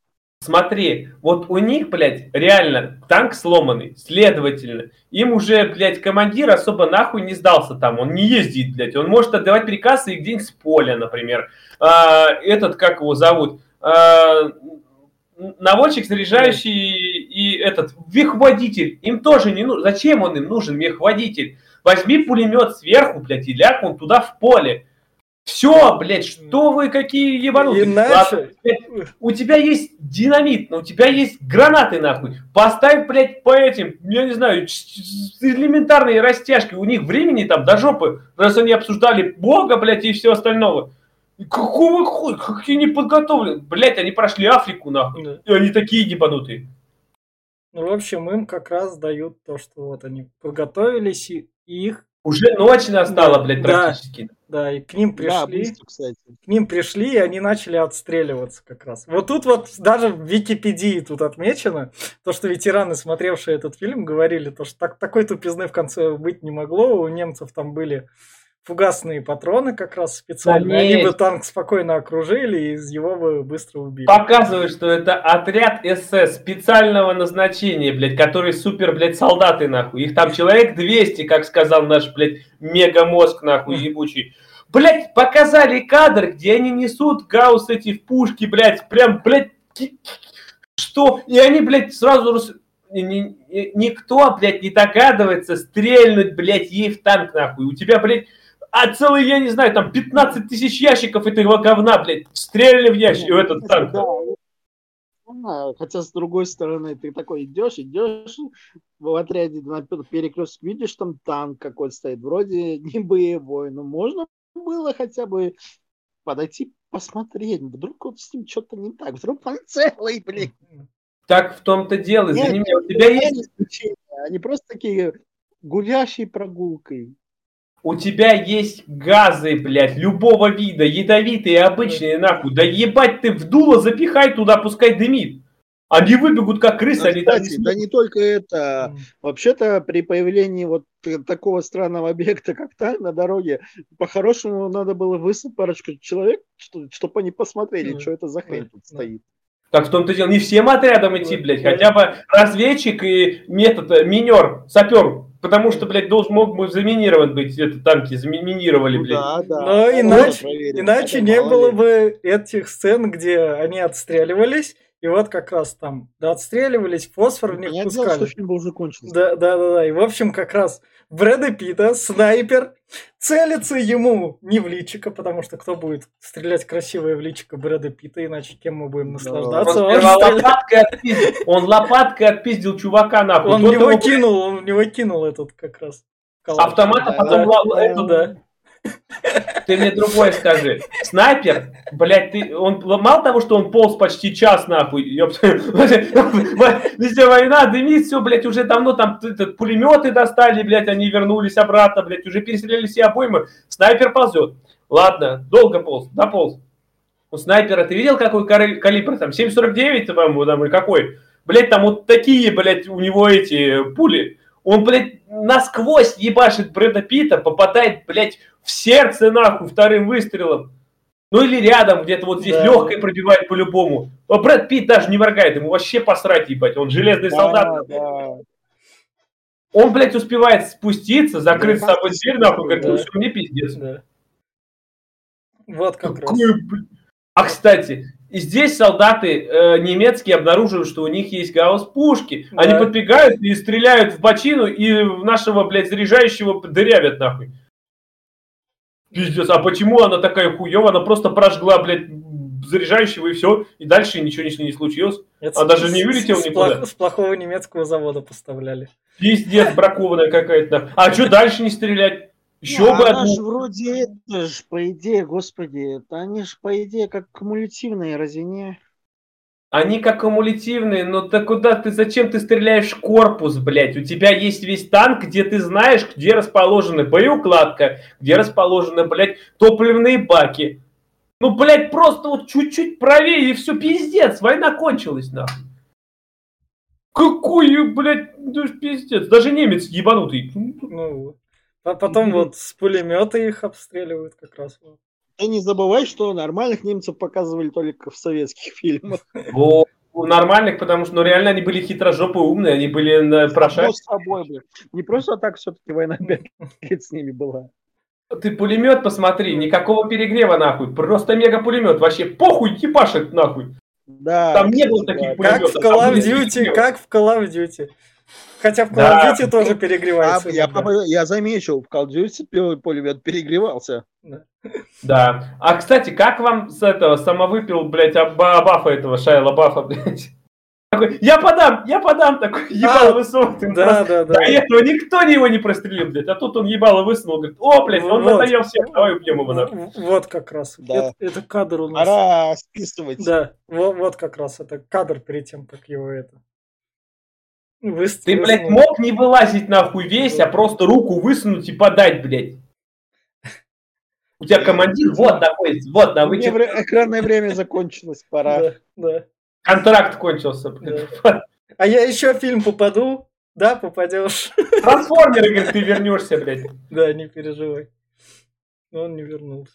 [SPEAKER 3] Смотри, вот у них, блядь, реально танк сломанный, следовательно, им уже, блядь, командир особо нахуй не сдался там, он не ездит, блядь, он может отдавать приказы и где-нибудь с поля, например. А, этот, как его зовут, а, наводчик, заряжающий этот мехводитель. Им тоже не нужен. Зачем он им нужен, мехводитель? Возьми пулемет сверху, блядь, и ляг он туда в поле. Все, блядь, что вы какие ебанутые. Иначе... у тебя есть динамит, у тебя есть гранаты, нахуй. Поставь, блядь, по этим, я не знаю, элементарные растяжки. У них времени там до жопы, раз они обсуждали Бога, блядь, и все остальное. Какого хуя? Какие не подготовлены? Блять, они прошли Африку, нахуй. И они такие ебанутые.
[SPEAKER 1] Ну, в общем, им как раз дают то, что вот они подготовились, и их...
[SPEAKER 3] Уже ночь настала, да, блядь, практически.
[SPEAKER 1] Да, да, и к ним пришли. Да, быстро, кстати. К ним пришли, и они начали отстреливаться как раз. Вот тут вот даже в Википедии тут отмечено, то, что ветераны, смотревшие этот фильм, говорили, то, что так, такой тупизны в конце быть не могло. У немцев там были фугасные патроны как раз специально. Они бы танк спокойно окружили и из его бы быстро убили.
[SPEAKER 3] Показывает, что это отряд СС специального назначения, блядь, которые супер, блядь, солдаты, нахуй. Их там человек 200, как сказал наш, блядь, мегамозг, нахуй, ебучий. Блядь, показали кадр, где они несут гаусс эти в пушки, блядь, прям, блядь, что? И они, блядь, сразу никто, блядь, не догадывается стрельнуть, блядь, ей в танк, нахуй. У тебя, блядь, а целый, я не знаю, там 15 тысяч ящиков этого говна, блядь, стреляли в ящик, в этот танк.
[SPEAKER 2] Да. Хотя, с другой стороны, ты такой идешь, идешь в отряде на перекресток, видишь, там танк какой-то стоит, вроде не боевой, но можно было хотя бы подойти посмотреть. Вдруг вот с ним что-то не так. Вдруг он целый, блин.
[SPEAKER 3] Так в том-то дело, извини меня, у тебя есть.
[SPEAKER 2] Они просто такие гулящие прогулкой.
[SPEAKER 3] У тебя есть газы, блядь, любого вида, ядовитые, обычные, нахуй. Да ебать ты в дуло запихай туда, пускай дымит. Они выбегут как крысы,
[SPEAKER 2] Ну,
[SPEAKER 3] они там не
[SPEAKER 2] кстати, да не только это. Вообще-то при появлении вот такого странного объекта, как танк на дороге, по-хорошему надо было выслать парочку человек, чтобы они посмотрели, что это за хрень тут стоит.
[SPEAKER 3] Так в том-то дело, не всем отрядом идти, блядь, хотя бы разведчик и метод, э, минер, сапер, потому что, блядь, должен мог бы заминирован быть, это танки заминировали,
[SPEAKER 2] Ну
[SPEAKER 3] блядь.
[SPEAKER 2] да, да.
[SPEAKER 1] Но иначе, иначе не было
[SPEAKER 2] ли.
[SPEAKER 1] бы этих сцен, где они отстреливались, и вот как раз там да, отстреливались, фосфор в них
[SPEAKER 2] дело,
[SPEAKER 1] пускали.
[SPEAKER 2] что фильм уже кончился.
[SPEAKER 1] Да, да, да, да. И, в общем, как раз Брэда Питта, снайпер, целится ему не в личико, потому что кто будет стрелять красивое в личико Брэда Питта, иначе кем мы будем
[SPEAKER 3] Он
[SPEAKER 1] наслаждаться? Он,
[SPEAKER 3] сперва
[SPEAKER 1] стреля-
[SPEAKER 3] лопаткой отпиздил, он лопаткой отпиздил чувака, нахуй.
[SPEAKER 1] он в
[SPEAKER 3] Тот
[SPEAKER 1] него
[SPEAKER 3] его,
[SPEAKER 1] кинул, он в него кинул этот как раз. калаш.
[SPEAKER 3] Автомат, а
[SPEAKER 2] Да,
[SPEAKER 3] потом
[SPEAKER 1] да, да.
[SPEAKER 3] Ты мне другое скажи. Снайпер, блядь, ты, он мало того, что он полз почти час, нахуй, везде война, дымит, все, блядь, уже давно там пулеметы достали, блядь, они вернулись обратно, блядь, уже перестреляли все обоймы, снайпер ползет. Ладно, долго полз, дополз. У снайпера, ты видел, какой калибр там, 7,49, по-моему, там, или какой? Блядь, там вот такие, блядь, у него эти пули. Он, блядь, насквозь ебашит Брэда Питта, попадает, блядь, в сердце, нахуй, вторым выстрелом. Ну или рядом, где-то вот здесь
[SPEAKER 1] Да.
[SPEAKER 3] легкое пробивает по-любому. А Брэд Питт даже не моргает, ему вообще посрать, ебать. Он железный
[SPEAKER 2] Да,
[SPEAKER 3] солдат.
[SPEAKER 2] да.
[SPEAKER 3] Он, блядь, успевает спуститься, закрыть с
[SPEAKER 2] Да.
[SPEAKER 3] собой дверь, нахуй, говорит, ну
[SPEAKER 1] Да.
[SPEAKER 3] все, мне пиздец.
[SPEAKER 1] Да. Вот как раз.
[SPEAKER 3] Какой, блядь. А, кстати, и здесь солдаты э, немецкие обнаруживают, что у них есть гаусс-пушки. Они
[SPEAKER 1] Да.
[SPEAKER 3] подбегают и стреляют в бочину, и нашего, блядь, заряжающего дырявят, нахуй. Пиздец, а почему она такая хуёвая? Она просто прожгла, блядь, заряжающего и все, и дальше ничего не, не случилось.
[SPEAKER 1] Это
[SPEAKER 3] А даже не вылетел
[SPEAKER 1] с,
[SPEAKER 3] никуда?
[SPEAKER 1] плох- с плохого немецкого завода поставляли.
[SPEAKER 3] Пиздец, бракованная какая-то. А что дальше не стрелять? Еще
[SPEAKER 2] Ну,
[SPEAKER 3] бы
[SPEAKER 2] она
[SPEAKER 3] одну.
[SPEAKER 2] же вроде это ж, по идее, господи, это они же по идее как кумулятивные, разве не?
[SPEAKER 3] Они как кумулятивные, но ты куда ты, зачем ты стреляешь в корпус, блядь? У тебя есть весь танк, где ты знаешь, где расположена боеукладка, где расположены, блядь, топливные баки. Ну, блядь, просто вот чуть-чуть правее и все, пиздец, война кончилась, нахуй. Какой, блядь, ну, пиздец, даже немец ебанутый.
[SPEAKER 1] Ну, а потом вот с пулемета их обстреливают как раз. вот.
[SPEAKER 2] Ты не забывай, что нормальных немцев показывали только в советских фильмах.
[SPEAKER 3] У нормальных, потому что, ну, реально они были хитрожопые, умные, они были на
[SPEAKER 2] Само
[SPEAKER 3] прошарки.
[SPEAKER 2] собой, блин. Не просто так все-таки война пять лет с ними была.
[SPEAKER 3] Ты пулемет посмотри, никакого перегрева нахуй, просто мега пулемет, вообще похуй ебашит нахуй.
[SPEAKER 2] Да.
[SPEAKER 3] Там не было
[SPEAKER 2] да.
[SPEAKER 3] таких
[SPEAKER 1] Как
[SPEAKER 3] пулеметов.
[SPEAKER 1] в Call of Duty, как в Call of Duty. Хотя в Call
[SPEAKER 3] Да.
[SPEAKER 1] of Duty тоже
[SPEAKER 2] А,
[SPEAKER 1] перегревается.
[SPEAKER 2] я,
[SPEAKER 1] иногда.
[SPEAKER 2] по- я заметил, в Call of Duty пу- пулемет перегревался.
[SPEAKER 3] Да. А, кстати, как вам с этого самовыпил, блядь, Бафа этого, Шайла Бафа, блядь? Такой, я подам, я подам, такой, ебало высунул.
[SPEAKER 1] Да, да, да.
[SPEAKER 3] До этого никто его не прострелил, блядь, а тут он ебало высунул, говорит, о, блядь, он
[SPEAKER 1] Вот.
[SPEAKER 3] надоел всем, давай убьем его нахуй.
[SPEAKER 1] Вот как раз.
[SPEAKER 2] Да.
[SPEAKER 1] Это, это кадр у нас.
[SPEAKER 2] Пора списывать.
[SPEAKER 1] Да, вот, вот как раз это кадр перед тем, как его это. Выс-
[SPEAKER 3] Ты, блядь, мог не вылазить нахуй весь, а просто руку высунуть и подать, блядь. У тебя командир вот находится, вот на вычет.
[SPEAKER 2] вре- экранное время закончилось, пора.
[SPEAKER 1] Да, да,
[SPEAKER 3] Контракт кончился.
[SPEAKER 1] да. А я еще фильм попаду? Да, попадешь.
[SPEAKER 3] Трансформеры, говорит, ты вернешься, блядь.
[SPEAKER 1] Да, не переживай. Но он не вернулся.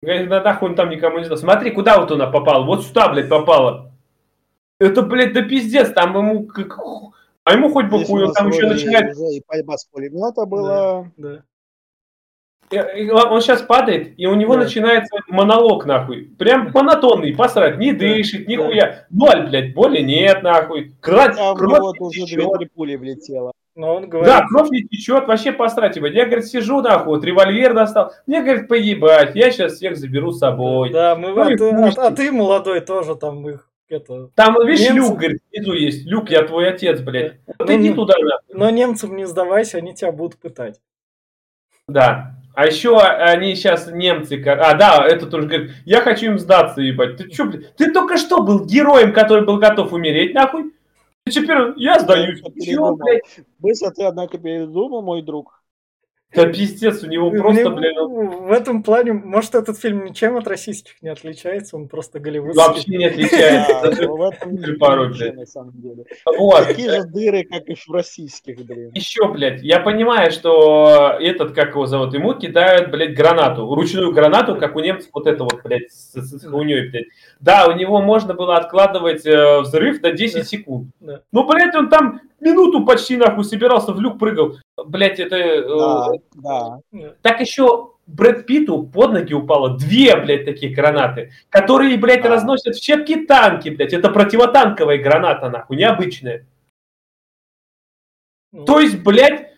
[SPEAKER 3] Говорит, да нахуй он там никому не знал. Смотри, куда вот она попала. Вот сюда, блядь, попала. Это, блядь, да пиздец, там ему как... А ему хоть бы хуй, там еще начинает...
[SPEAKER 2] и пальба с пулемета была.
[SPEAKER 1] Да.
[SPEAKER 3] Он сейчас падает, и у него
[SPEAKER 1] Да.
[SPEAKER 3] начинается монолог, нахуй. Прям монотонный, посрать, не дышит,
[SPEAKER 1] Да.
[SPEAKER 3] нихуя. Ноль, блядь, боли нет, нахуй. Кровь,
[SPEAKER 2] А
[SPEAKER 3] кровь не
[SPEAKER 2] уже
[SPEAKER 3] течет.
[SPEAKER 2] две пули влетело.
[SPEAKER 1] Но он говорит,
[SPEAKER 3] Да, кровь не течет, вообще посрать, ебать. Я, говорит, сижу, нахуй, вот револьвер достал. Мне, говорит, поебать, я сейчас всех заберу с собой.
[SPEAKER 1] да, мы,
[SPEAKER 3] Ну
[SPEAKER 1] а, ты, а- а ты молодой тоже там их это.
[SPEAKER 3] Там, видишь,
[SPEAKER 1] Немцы-
[SPEAKER 3] люк, говорит, внизу есть. Люк, я твой отец, блядь. Вот
[SPEAKER 1] Ну,
[SPEAKER 3] иди
[SPEAKER 1] ну.
[SPEAKER 3] туда, нахуй.
[SPEAKER 1] Но немцам не сдавайся, они тебя будут пытать.
[SPEAKER 3] Да. А еще они сейчас немцы... А, да, это тоже говорит, я хочу им сдаться, ебать. Ты что, блядь? Ты только что был героем, который был готов умереть, нахуй? Ты теперь я сдаюсь.
[SPEAKER 2] Быстро ты, однако, передумал, мой друг.
[SPEAKER 3] Да пиздец, у него просто, блядь...
[SPEAKER 1] В этом плане, может, этот фильм ничем от российских не отличается, он просто голливудский.
[SPEAKER 3] Вообще не отличается. В этом на самом деле.
[SPEAKER 2] Такие же дыры, как и в российских, блин.
[SPEAKER 3] Еще, блядь, я понимаю, что этот, как его зовут, ему кидают, блядь, гранату, ручную гранату, как у немцев вот это вот, блядь, с, хуйней, блядь. Да, у него можно было откладывать э, взрыв до 10 секунд. Ну, блядь, он там минуту почти нахуй собирался, в люк прыгал. Блять, это... Э,
[SPEAKER 2] да,
[SPEAKER 3] да. Так еще Брэд Питу под ноги упало две, блядь, такие гранаты, которые, блядь, да. разносят в щепки танки, блядь. Это противотанковая граната, нахуй, необычная. Ну. То есть, блядь,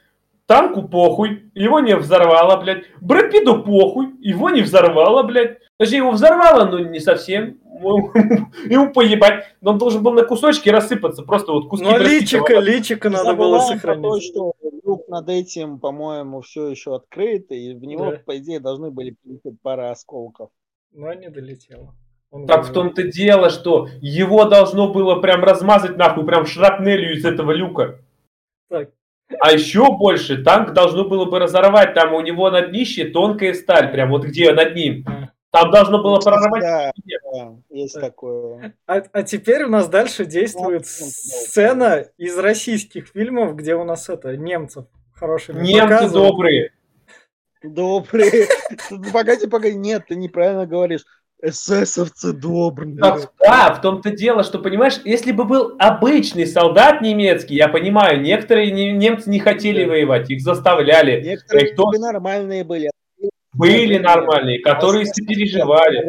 [SPEAKER 3] танку похуй, его не взорвало, блядь. Брэд Питу похуй, его не взорвало, блядь. Точнее, его взорвало, но не совсем. Ему поебать. Но он должен был на кусочки рассыпаться. Просто вот куски.
[SPEAKER 1] Ну, личика, личика надо было сохранить. То,
[SPEAKER 2] что люк над этим, по-моему, все еще открыт, и в него, да. по идее, должны были прилететь пара осколков.
[SPEAKER 1] Но не долетело.
[SPEAKER 3] Он так в том-то дело, что его должно было прям размазать нахуй, прям шрапнелью из этого люка.
[SPEAKER 1] Так.
[SPEAKER 3] А еще больше, танк должно было бы разорвать, там у него на днище тонкая сталь, прям вот где над ним. Там должно было прорвать. Да,
[SPEAKER 2] да, есть такое.
[SPEAKER 1] А, а теперь у нас дальше действует ну, сцена из российских фильмов, где у нас это немцев хорошими
[SPEAKER 3] Немцы добрые.
[SPEAKER 2] Добрые. Погоди, погоди, нет, ты неправильно говоришь. ССовцы добрые.
[SPEAKER 3] Да, в том-то дело, что, понимаешь, если бы был обычный солдат немецкий, я понимаю, некоторые немцы не хотели воевать, их заставляли.
[SPEAKER 2] Некоторые Кто... нормальные были,
[SPEAKER 3] были нормальные, которые переживали.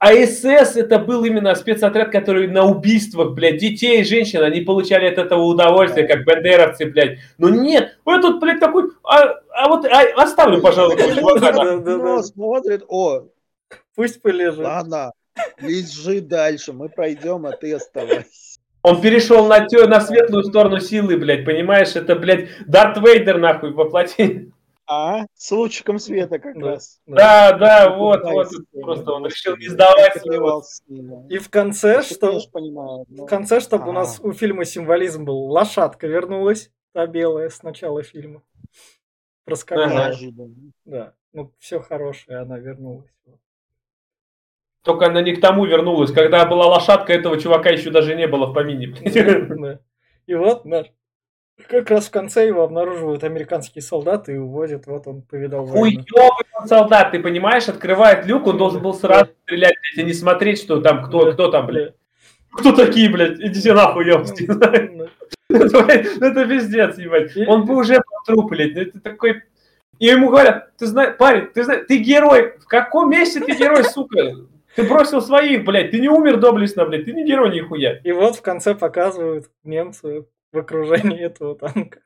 [SPEAKER 3] А СС это был именно спецотряд, который на убийствах, блядь, детей и женщин, они получали от этого удовольствие, как бандеровцы, блядь. Но нет, вот тут, блядь, такой, а, а вот а, оставлю, пожалуйста,
[SPEAKER 2] Ну, смотрит, о,
[SPEAKER 1] пусть полежит.
[SPEAKER 2] Ладно, лежи дальше, мы пройдем, а ты оставайся.
[SPEAKER 3] Он перешел на, на светлую сторону силы, блядь, понимаешь? Это, блядь, Дарт Вейдер, нахуй, воплоти.
[SPEAKER 2] А, с лучиком света как
[SPEAKER 3] да,
[SPEAKER 2] раз.
[SPEAKER 3] Да, да, вот, вот, просто он решил не сдавать.
[SPEAKER 1] И в конце, что... Понимаю, но... В конце, чтобы А-а-а. у нас у фильма символизм был, лошадка вернулась, та белая с начала фильма. Проскакала. Да, ну все хорошее, она вернулась.
[SPEAKER 3] Только она не к тому вернулась. Когда была лошадка, этого чувака еще даже не было в помине.
[SPEAKER 1] И вот наш как раз в конце его обнаруживают американские солдаты и увозят, вот он повидал
[SPEAKER 3] войну. Хуёвый солдат, ты понимаешь, открывает люк, он должен был сразу стрелять, блядь, а не смотреть, что там, кто, кто там, блядь. Кто такие, блядь? Идите нахуй, ёпти. Это пиздец, ебать. Он бы уже труп, блядь. Ну, это такой... И ему говорят, ты знаешь, парень, ты знаешь, ты герой. В каком месте ты герой, сука? Ты бросил своих, блядь, ты не умер доблестно, блядь, ты не герой нихуя.
[SPEAKER 1] И вот в конце показывают немцы в окружении этого танка.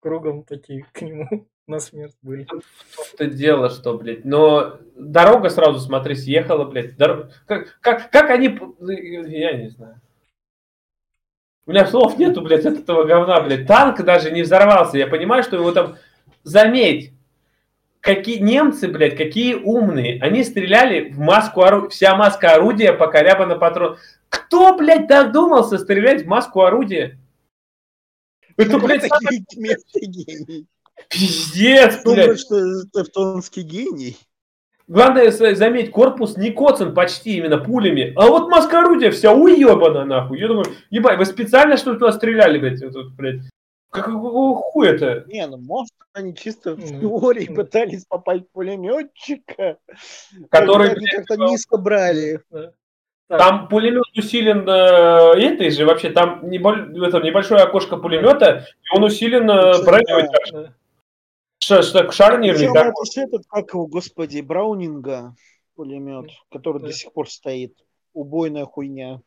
[SPEAKER 1] Кругом такие к нему на смерть были.
[SPEAKER 3] Том-то дело, что, блядь, но дорога сразу, смотри, съехала, блядь. Дор... Как, как, как они... Я не знаю. У меня слов нету, блядь, от этого говна, блядь. Танк даже не взорвался. Я понимаю, что его там... Заметь, какие немцы, блядь, какие умные. Они стреляли в маску орудия. Вся маска орудия покорябана патрон. Кто, блядь, додумался стрелять в маску орудия?
[SPEAKER 2] Это, блядь, такие гений.
[SPEAKER 3] Пиздец,
[SPEAKER 2] блядь. что тевтонский гений.
[SPEAKER 3] Главное, заметь, корпус не коцан почти именно пулями, а вот маска орудия вся уебана, нахуй. Я думаю, ебать, вы специально что ли туда стреляли, блядь, тут, блядь? Какого хуя это?
[SPEAKER 2] Не, ну может они чисто в теории пытались попасть в пулеметчика,
[SPEAKER 3] который
[SPEAKER 2] как-то низко брали.
[SPEAKER 3] Так. Там пулемет усилен э, этой же, вообще там неболь, это, небольшое окошко пулемета, и он усилен э, броней. Да. Ш, ш, шарнирный.
[SPEAKER 2] Это этот, как его, господи, Браунинга пулемет, который да. до сих пор стоит. Убойная хуйня.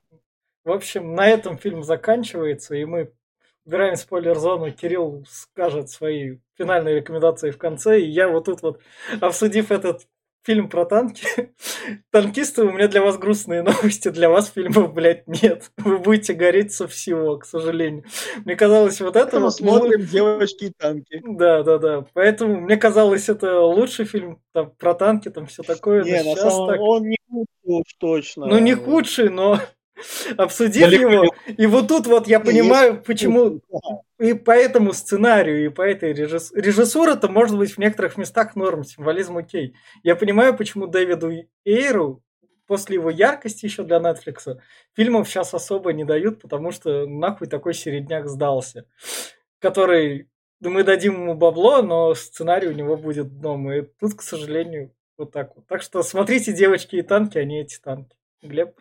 [SPEAKER 1] В общем, на этом фильм заканчивается, и мы убираем спойлер-зону. Кирилл скажет свои финальные рекомендации в конце, и я вот тут вот, обсудив этот фильм про танки. Танкисты, у меня для вас грустные новости, для вас фильмов, блядь, нет. Вы будете гореть со всего, к сожалению. Мне казалось, вот это...
[SPEAKER 2] Мы смотрим «Девочки и танки».
[SPEAKER 1] Да, да, да. Поэтому мне казалось, это лучший фильм там, про танки, там все такое.
[SPEAKER 2] Не, на самом... так... он не худший уж точно.
[SPEAKER 1] Ну, не худший, но обсудив его. И вот тут вот я понимаю, почему и по этому сценарию, и по этой режисс... режиссура-то может быть в некоторых местах норм, символизм окей. Я понимаю, почему Дэвиду Эйру после его яркости еще для Netflix фильмов сейчас особо не дают, потому что нахуй такой середняк сдался, который мы дадим ему бабло, но сценарий у него будет дном. И тут, к сожалению, вот так вот. Так что смотрите, девочки и танки, а не эти танки. Глеб?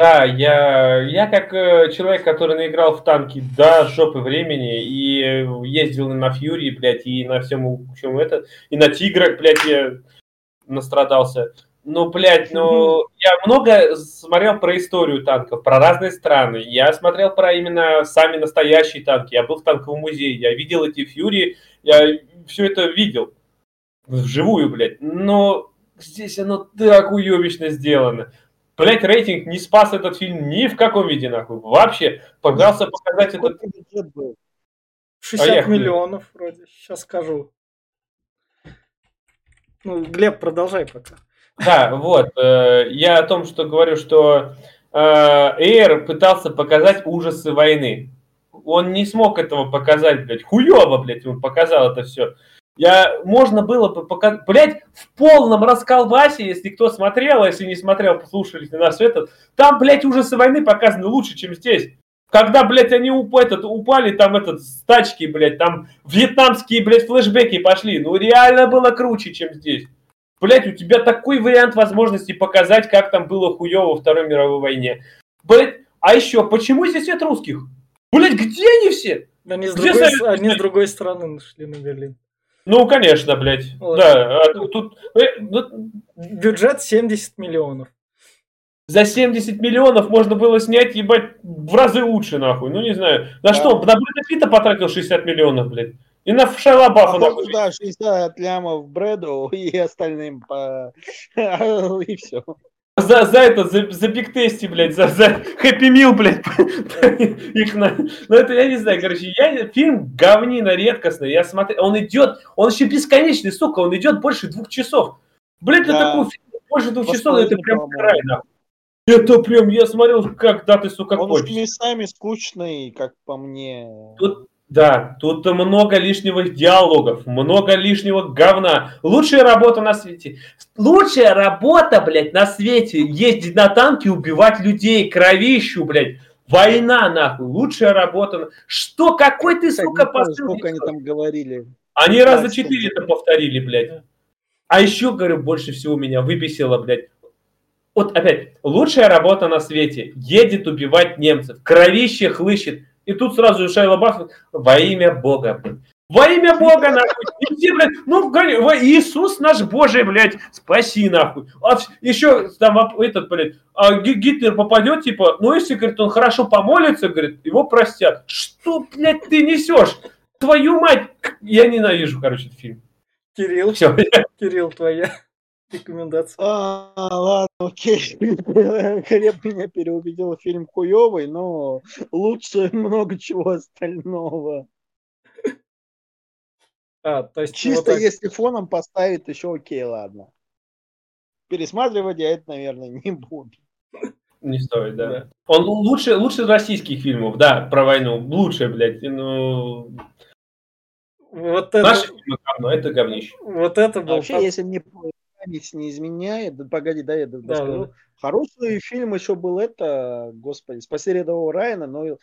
[SPEAKER 3] Да, я, я как э, человек, который наиграл в танки до жопы времени и ездил на Фьюри, блядь, и на всем, чем это, и на Тиграх, блядь, я настрадался. Ну, блядь, ну, я много смотрел про историю танков, про разные страны. Я смотрел про именно сами настоящие танки. Я был в танковом музее, я видел эти Фьюри, я все это видел. Вживую, блядь. Но здесь оно так уебищно сделано. Блять, рейтинг не спас этот фильм ни в каком виде, нахуй. Вообще, пытался показать этот...
[SPEAKER 1] 60 а миллионов вроде, сейчас скажу. Ну, Глеб, продолжай пока.
[SPEAKER 3] Да, вот. Э, я о том, что говорю, что э, Эйр пытался показать ужасы войны. Он не смог этого показать, блядь. Хуево, блядь, он показал это все. Я, можно было бы показать, блядь, в полном расколбасе, если кто смотрел, а если не смотрел, послушались на нас этот, там, блядь, ужасы войны показаны лучше, чем здесь. Когда, блядь, они уп, этот, упали, там, этот, с тачки, блядь, там, вьетнамские, блядь, флешбеки пошли. Ну, реально было круче, чем здесь. Блядь, у тебя такой вариант возможности показать, как там было хуево во Второй мировой войне. Блядь, а еще, почему здесь нет русских? Блядь, где они все?
[SPEAKER 1] Они с, другой, они с другой стороны нашли на Берлин.
[SPEAKER 3] Ну, конечно, блядь. Вот. Да, а тут... Э, ну,
[SPEAKER 1] Бюджет 70 миллионов.
[SPEAKER 3] За 70 миллионов можно было снять, ебать, в разы лучше, нахуй. Ну, не знаю. На да. что, на Брэда Питта потратил 60 миллионов, блядь. И на Шайла Баффа, а
[SPEAKER 2] нахуй. Да, 60 лямов Брэду и остальным по... и все.
[SPEAKER 3] За, за это, за, за Биг Тести, блядь, за, за Хэппи Мил, блядь. Их на... Ну, это я не знаю, короче, я, фильм говнина редкостный, я смотрел, он идет, он еще бесконечный, сука, он идет больше двух часов. Блядь, да. такой фильм больше двух часов, это прям край, нахуй. Это прям, я смотрел, как да ты, сука,
[SPEAKER 2] Он хочешь. местами скучный, как по мне.
[SPEAKER 3] Тут да, тут много лишнего диалогов, много лишнего говна. Лучшая работа на свете. Лучшая работа, блядь, на свете. Ездить на танке, убивать людей, кровищу, блядь. Война, нахуй. Лучшая работа. Что, какой ты, сука,
[SPEAKER 2] посыл? Сколько они там говорили?
[SPEAKER 3] Они раза четыре это повторили, блядь. А еще, говорю, больше всего меня выбесило, блядь. Вот опять, лучшая работа на свете. Едет убивать немцев. Кровище хлыщет и тут сразу Шайла Бафф во имя Бога, Во имя Бога, нахуй. И все, блядь, ну, Иисус наш Божий, блядь, спаси, нахуй. А еще там этот, блядь, а Гитлер попадет, типа, ну, если, говорит, он хорошо помолится, говорит, его простят. Что, блядь, ты несешь? Твою мать! Я ненавижу, короче, этот фильм.
[SPEAKER 1] Кирилл, Все. Кирилл, твоя рекомендация.
[SPEAKER 2] А, ладно, окей. Глеб меня переубедил, фильм хуёвый, но лучше много чего остального. А, то есть Чисто вот так... если фоном поставить, еще окей, ладно. Пересматривать я это, наверное, не буду.
[SPEAKER 3] Не стоит, да. да. Он лучше, лучше российских фильмов, да, про войну. Лучше, блядь. Ну,
[SPEAKER 1] вот это...
[SPEAKER 3] Наши фильмы говно, это говнище.
[SPEAKER 1] Вот это был...
[SPEAKER 2] Вообще, если мне память не изменяет, да, погоди, да, я да, доскажу. Да. Хороший фильм еще был это, господи, «Спаси рядового Райана», но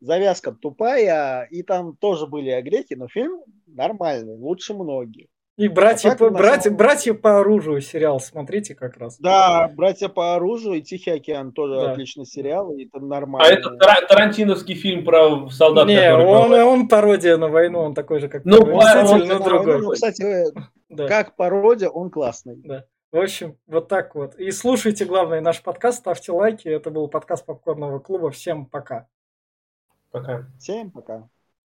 [SPEAKER 2] завязка тупая, и там тоже были огрехи, но фильм нормальный, лучше многих.
[SPEAKER 1] И братья, а по, братья, самом... братья по оружию сериал, смотрите как раз.
[SPEAKER 2] Да, братья по оружию и Тихий океан тоже да. отличный сериал, и это нормально.
[SPEAKER 3] А это Тарантиновский фильм про солдат,
[SPEAKER 1] Не, который... он, он пародия на войну, он такой же, как ну,
[SPEAKER 2] он, но другой. Ну, кстати, да. как пародия, он классный.
[SPEAKER 1] Да. В общем, вот так вот. И слушайте, главное, наш подкаст, ставьте лайки. Это был подкаст Попкорного клуба. Всем пока.
[SPEAKER 3] Пока.
[SPEAKER 2] Всем пока.